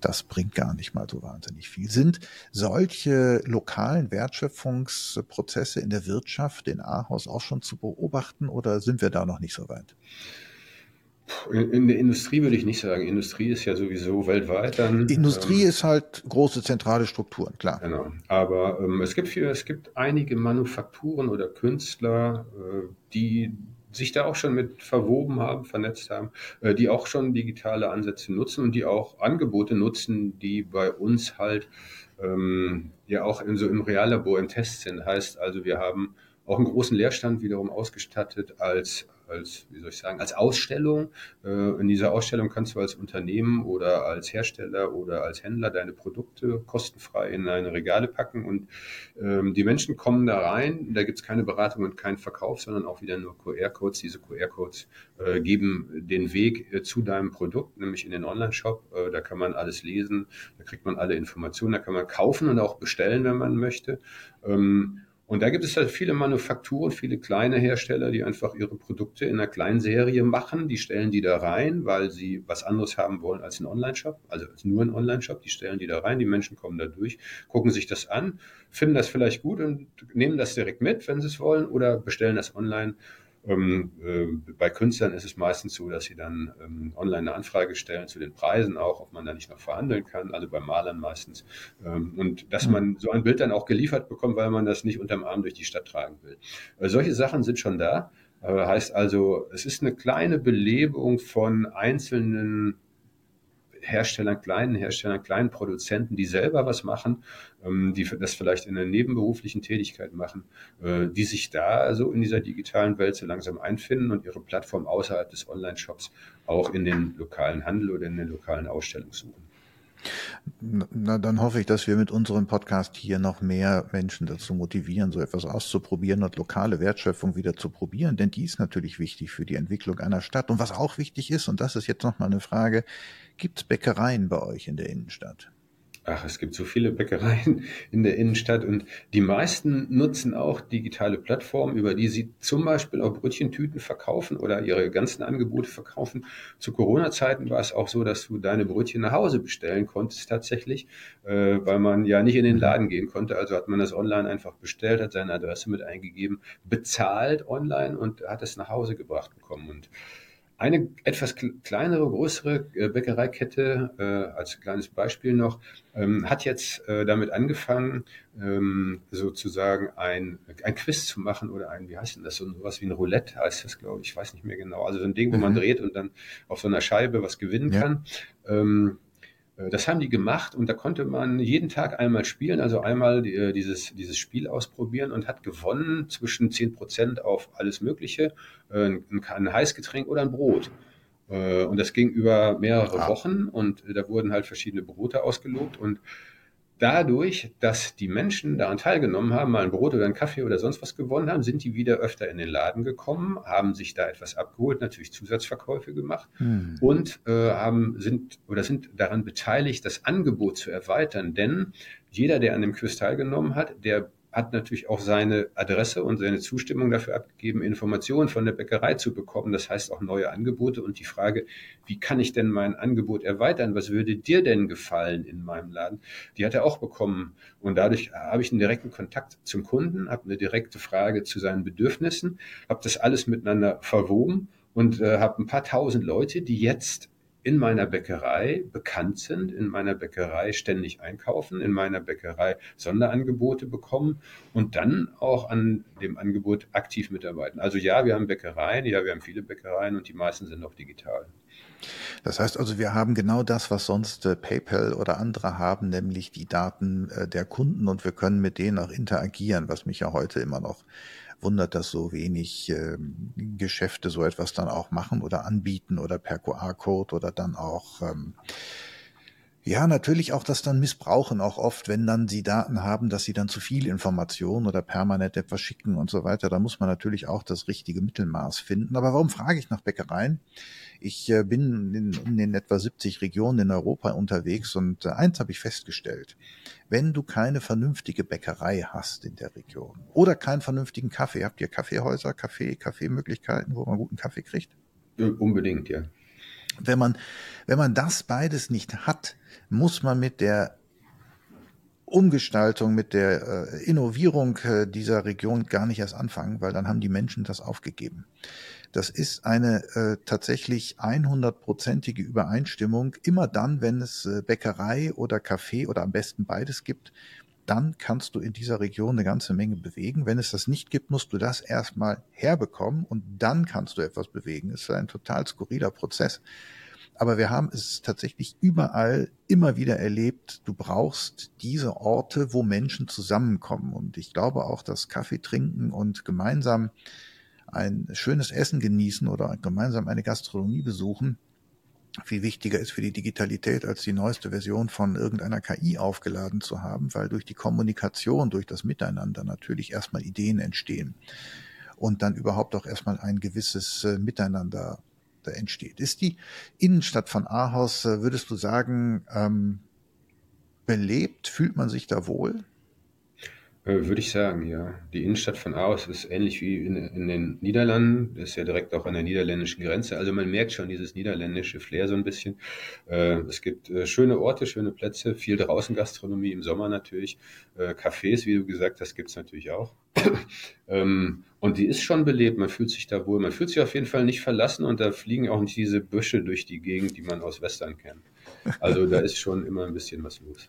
das bringt gar nicht mal so wahnsinnig viel. Sind solche lokalen Wertschöpfungsprozesse in der Wirtschaft in Ahaus auch schon zu beobachten oder sind wir da noch nicht so weit? In der Industrie würde ich nicht sagen. Industrie ist ja sowieso weltweit dann. Industrie ähm, ist halt große zentrale Strukturen, klar. Genau. Aber ähm, es gibt viele, es gibt einige Manufakturen oder Künstler, äh, die sich da auch schon mit verwoben haben, vernetzt haben, äh, die auch schon digitale Ansätze nutzen und die auch Angebote nutzen, die bei uns halt ähm, ja auch in, so im Reallabor im Test sind. Heißt also, wir haben auch einen großen Leerstand wiederum ausgestattet als als, wie soll ich sagen, als Ausstellung. Äh, in dieser Ausstellung kannst du als Unternehmen oder als Hersteller oder als Händler deine Produkte kostenfrei in eine Regale packen und ähm, die Menschen kommen da rein. Da gibt es keine Beratung und keinen Verkauf, sondern auch wieder nur QR-Codes. Diese QR-Codes äh, geben den Weg äh, zu deinem Produkt, nämlich in den Online-Shop. Da kann man alles lesen, da kriegt man alle Informationen, da kann man kaufen und auch bestellen, wenn man möchte. Ähm, und da gibt es halt viele Manufakturen, viele kleine Hersteller, die einfach ihre Produkte in einer kleinen Serie machen. Die stellen die da rein, weil sie was anderes haben wollen als ein Online-Shop, also nur ein Online-Shop. Die stellen die da rein, die Menschen kommen da durch, gucken sich das an, finden das vielleicht gut und nehmen das direkt mit, wenn sie es wollen, oder bestellen das online ähm, äh, bei Künstlern ist es meistens so, dass sie dann ähm, online eine Anfrage stellen zu den Preisen auch, ob man da nicht noch verhandeln kann, also bei Malern meistens. Ähm, und dass man so ein Bild dann auch geliefert bekommt, weil man das nicht unterm Arm durch die Stadt tragen will. Äh, solche Sachen sind schon da. Äh, heißt also, es ist eine kleine Belebung von einzelnen Herstellern, kleinen Herstellern, kleinen Produzenten, die selber was machen, ähm, die das vielleicht in einer nebenberuflichen Tätigkeit machen, äh, die sich da so in dieser digitalen Welt so langsam einfinden und ihre Plattform außerhalb des Online-Shops auch in den lokalen Handel oder in den lokalen Ausstellungen suchen. Na, dann hoffe ich, dass wir mit unserem Podcast hier noch mehr Menschen dazu motivieren, so etwas auszuprobieren und lokale Wertschöpfung wieder zu probieren, denn die ist natürlich wichtig für die Entwicklung einer Stadt. Und was auch wichtig ist, und das ist jetzt nochmal eine Frage, gibt es Bäckereien bei euch in der Innenstadt? Ach, es gibt so viele Bäckereien *laughs* in der Innenstadt und die meisten nutzen auch digitale Plattformen, über die sie zum Beispiel auch Brötchentüten verkaufen oder ihre ganzen Angebote verkaufen. Zu Corona-Zeiten war es auch so, dass du deine Brötchen nach Hause bestellen konntest tatsächlich, äh, weil man ja nicht in den Laden gehen konnte. Also hat man das online einfach bestellt, hat seine Adresse mit eingegeben, bezahlt online und hat es nach Hause gebracht bekommen. Und eine etwas kleinere, größere äh, Bäckereikette, äh, als kleines Beispiel noch, ähm, hat jetzt äh, damit angefangen, ähm, sozusagen ein, ein Quiz zu machen oder ein, wie heißt denn das, so was wie ein Roulette heißt das, glaube ich, ich weiß nicht mehr genau. Also so ein Ding, wo man mhm. dreht und dann auf so einer Scheibe was gewinnen ja. kann. Ähm, äh, das haben die gemacht und da konnte man jeden Tag einmal spielen, also einmal äh, dieses, dieses Spiel ausprobieren und hat gewonnen zwischen 10% auf alles Mögliche, äh, ein, ein Heißgetränk oder ein Brot. Und das ging über mehrere Wochen und da wurden halt verschiedene Brote ausgelobt und dadurch, dass die Menschen daran teilgenommen haben, mal ein Brot oder einen Kaffee oder sonst was gewonnen haben, sind die wieder öfter in den Laden gekommen, haben sich da etwas abgeholt, natürlich Zusatzverkäufe gemacht hm. und äh, haben sind oder sind daran beteiligt, das Angebot zu erweitern. Denn jeder, der an dem Quiz teilgenommen hat, der hat natürlich auch seine Adresse und seine Zustimmung dafür abgegeben, Informationen von der Bäckerei zu bekommen. Das heißt auch neue Angebote und die Frage, wie kann ich denn mein Angebot erweitern? Was würde dir denn gefallen in meinem Laden? Die hat er auch bekommen. Und dadurch habe ich einen direkten Kontakt zum Kunden, habe eine direkte Frage zu seinen Bedürfnissen, habe das alles miteinander verwoben und äh, habe ein paar tausend Leute, die jetzt in meiner Bäckerei bekannt sind, in meiner Bäckerei ständig einkaufen, in meiner Bäckerei Sonderangebote bekommen und dann auch an dem Angebot aktiv mitarbeiten. Also ja, wir haben Bäckereien, ja, wir haben viele Bäckereien und die meisten sind auch digital. Das heißt also, wir haben genau das, was sonst äh, PayPal oder andere haben, nämlich die Daten äh, der Kunden und wir können mit denen auch interagieren, was mich ja heute immer noch wundert, dass so wenig äh, Geschäfte so etwas dann auch machen oder anbieten oder per QR-Code oder dann auch ähm, ja, natürlich auch das dann missbrauchen, auch oft, wenn dann sie Daten haben, dass sie dann zu viel Information oder permanent etwas schicken und so weiter. Da muss man natürlich auch das richtige Mittelmaß finden. Aber warum frage ich nach Bäckereien? Ich äh, bin in, in den etwa 70 Regionen in Europa unterwegs und äh, eins habe ich festgestellt. Wenn du keine vernünftige Bäckerei hast in der Region oder keinen vernünftigen Kaffee, habt ihr Kaffeehäuser, Kaffee, Kaffeemöglichkeiten, wo man guten Kaffee kriegt? Unbedingt, ja. Wenn man, wenn man das beides nicht hat, muss man mit der Umgestaltung, mit der äh, Innovierung äh, dieser Region gar nicht erst anfangen, weil dann haben die Menschen das aufgegeben. Das ist eine äh, tatsächlich 100-prozentige Übereinstimmung. Immer dann, wenn es äh, Bäckerei oder Kaffee oder am besten beides gibt, dann kannst du in dieser Region eine ganze Menge bewegen. Wenn es das nicht gibt, musst du das erstmal herbekommen und dann kannst du etwas bewegen. Es ist ein total skurriler Prozess. Aber wir haben es tatsächlich überall immer wieder erlebt. Du brauchst diese Orte, wo Menschen zusammenkommen. Und ich glaube auch, dass Kaffee trinken und gemeinsam ein schönes Essen genießen oder gemeinsam eine Gastronomie besuchen viel wichtiger ist für die Digitalität, als die neueste Version von irgendeiner KI aufgeladen zu haben, weil durch die Kommunikation, durch das Miteinander natürlich erstmal Ideen entstehen und dann überhaupt auch erstmal ein gewisses äh, Miteinander da entsteht. Ist die Innenstadt von Ahaus, äh, würdest du sagen, ähm, belebt? Fühlt man sich da wohl? Äh, würde ich sagen, ja. Die Innenstadt von Aarhus ist ähnlich wie in, in, den Niederlanden. Ist ja direkt auch an der niederländischen Grenze. Also man merkt schon dieses niederländische Flair so ein bisschen. Äh, es gibt äh, schöne Orte, schöne Plätze, viel draußen Gastronomie im Sommer natürlich. Äh, Cafés, wie du gesagt hast, gibt es natürlich auch. *clears throat* ähm, und die ist schon belebt. Man fühlt sich da wohl. Man fühlt sich auf jeden Fall nicht verlassen und da fliegen auch nicht diese Büsche durch die Gegend, die man aus Western kennt. Also da ist schon immer ein bisschen was los.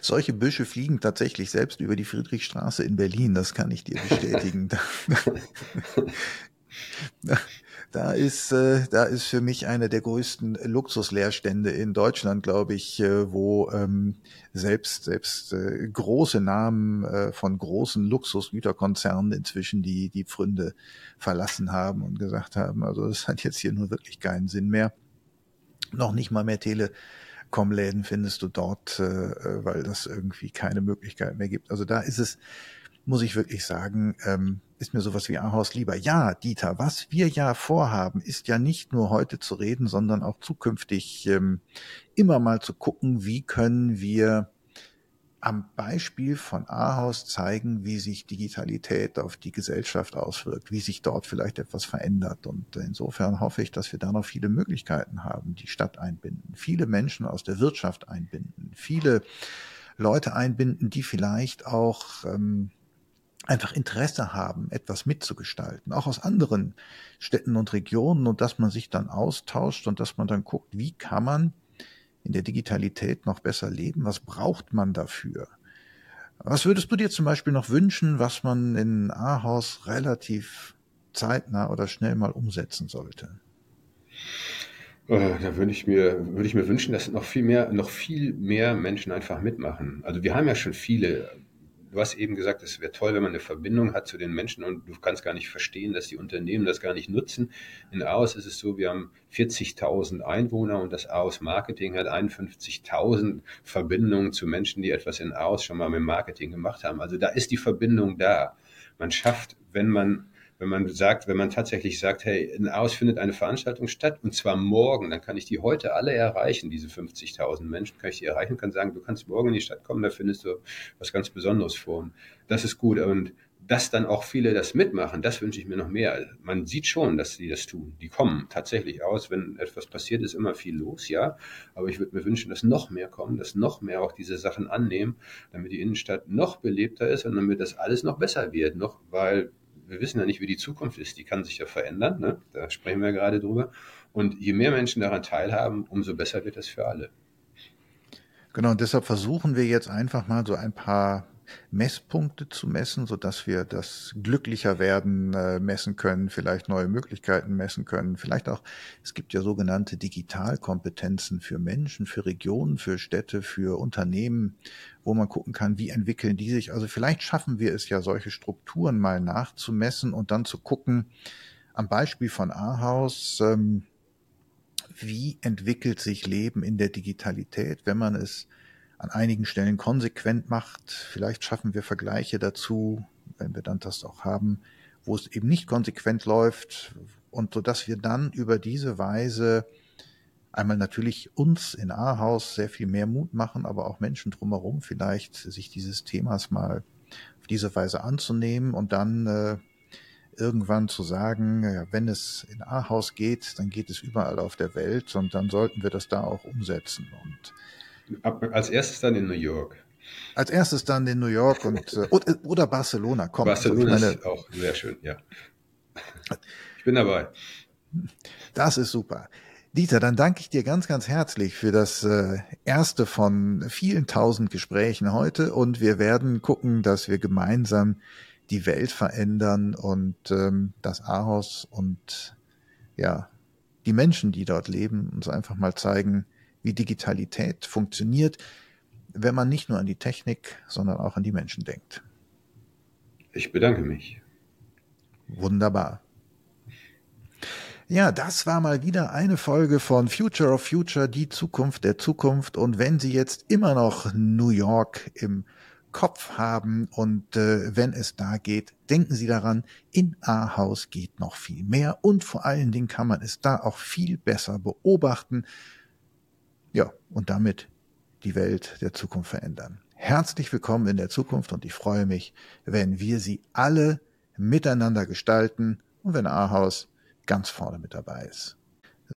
Solche Büsche fliegen tatsächlich selbst über die Friedrichstraße in Berlin, das kann ich dir bestätigen. *laughs* da ist, äh, da ist für mich einer der größten Luxusleerstände in Deutschland, glaube ich, äh, wo ähm, selbst, selbst äh, große Namen äh, von großen Luxusgüterkonzernen inzwischen die, die Pfründe verlassen haben und gesagt haben, also das hat jetzt hier nur wirklich keinen Sinn mehr. Noch nicht mal mehr Tele Com-Läden findest du dort, äh, äh, weil das irgendwie keine Möglichkeit mehr gibt. Also da ist es, muss ich wirklich sagen, ähm, ist mir sowas wie Ahaus lieber. Ja, Dieter, was wir ja vorhaben, ist ja nicht nur heute zu reden, sondern auch zukünftig ähm, immer mal zu gucken, wie können wir am Beispiel von Ahaus zeigen, wie sich Digitalität auf die Gesellschaft auswirkt, wie sich dort vielleicht etwas verändert. Und insofern hoffe ich, dass wir da noch viele Möglichkeiten haben, die Stadt einbinden, viele Menschen aus der Wirtschaft einbinden, viele Leute einbinden, die vielleicht auch ähm, einfach Interesse haben, etwas mitzugestalten, auch aus anderen Städten und Regionen und dass man sich dann austauscht und dass man dann guckt, wie kann man in der Digitalität noch besser leben? Was braucht man dafür? Was würdest du dir zum Beispiel noch wünschen, was man in Ahaus relativ zeitnah oder schnell mal umsetzen sollte? Äh, da würde ich mir, würde ich mir wünschen, dass noch viel mehr, noch viel mehr Menschen einfach mitmachen. Also wir haben ja schon viele du hast eben gesagt, es wäre toll, wenn man eine Verbindung hat zu den Menschen und du kannst gar nicht verstehen, dass die Unternehmen das gar nicht nutzen. In Aos ist es so, wir haben 40.000 Einwohner und das Aos Marketing hat 51.000 Verbindungen zu Menschen, die etwas in Aos schon mal mit Marketing gemacht haben. Also da ist die Verbindung da. Man schafft, wenn man wenn man sagt, wenn man tatsächlich sagt, hey, in Aos findet eine Veranstaltung statt und zwar morgen, dann kann ich die heute alle erreichen, diese 50.000 Menschen, kann ich die erreichen kann sagen, du kannst morgen in die Stadt kommen, da findest du was ganz Besonderes vor. Und das ist gut. Und dass dann auch viele das mitmachen, das wünsche ich mir noch mehr. Man sieht schon, dass sie das tun. Die kommen tatsächlich aus. Wenn etwas passiert, ist immer viel los, ja. Aber ich würde mir wünschen, dass noch mehr kommen, dass noch mehr auch diese Sachen annehmen, damit die Innenstadt noch belebter ist und damit das alles noch besser wird. Noch, weil wir wissen ja nicht, wie die Zukunft ist. Die kann sich ja verändern. Ne? Da sprechen wir gerade drüber. Und je mehr Menschen daran teilhaben, umso besser wird das für alle. Genau, und deshalb versuchen wir jetzt einfach mal so ein paar Messpunkte zu messen, so dass wir das glücklicher werden äh, messen können, vielleicht neue Möglichkeiten messen können, vielleicht auch, es gibt ja sogenannte Digitalkompetenzen für Menschen, für Regionen, für Städte, für Unternehmen, wo man gucken kann, wie entwickeln die sich. Also vielleicht schaffen wir es ja, solche Strukturen mal nachzumessen und dann zu gucken, am Beispiel von Ahaus, ähm, wie entwickelt sich Leben in der Digitalität, wenn man es an einigen Stellen konsequent macht. Vielleicht schaffen wir Vergleiche dazu, wenn wir dann das auch haben, wo es eben nicht konsequent läuft und so dass wir dann über diese Weise einmal natürlich uns in Ahaus sehr viel mehr Mut machen, aber auch Menschen drumherum vielleicht sich dieses Themas mal auf diese Weise anzunehmen und dann äh, irgendwann zu sagen, ja, wenn es in Ahaus geht, dann geht es überall auf der Welt und dann sollten wir das da auch umsetzen. Und als erstes dann in New York. Als erstes dann in New York und äh, oder Barcelona. Komm, Barcelona also meine, ist auch sehr schön, ja. Ich bin dabei. Das ist super. Dieter, dann danke ich dir ganz, ganz herzlich für das äh, erste von vielen tausend Gesprächen heute und wir werden gucken, dass wir gemeinsam die Welt verändern und ähm, das Ahaus und ja, die Menschen, die dort leben, uns einfach mal zeigen, wie Digitalität funktioniert, wenn man nicht nur an die Technik, sondern auch an die Menschen denkt. Ich bedanke mich. Wunderbar. Ja, das war mal wieder eine Folge von Future of Future, die Zukunft der Zukunft. Und wenn Sie jetzt immer noch New York im Kopf haben und äh, wenn es da geht, denken Sie daran, in A-Haus geht noch viel mehr und vor allen Dingen kann man es da auch viel besser beobachten. Ja, und damit die Welt der Zukunft verändern. Herzlich willkommen in der Zukunft und ich freue mich, wenn wir sie alle miteinander gestalten und wenn A-Haus ganz vorne mit dabei ist.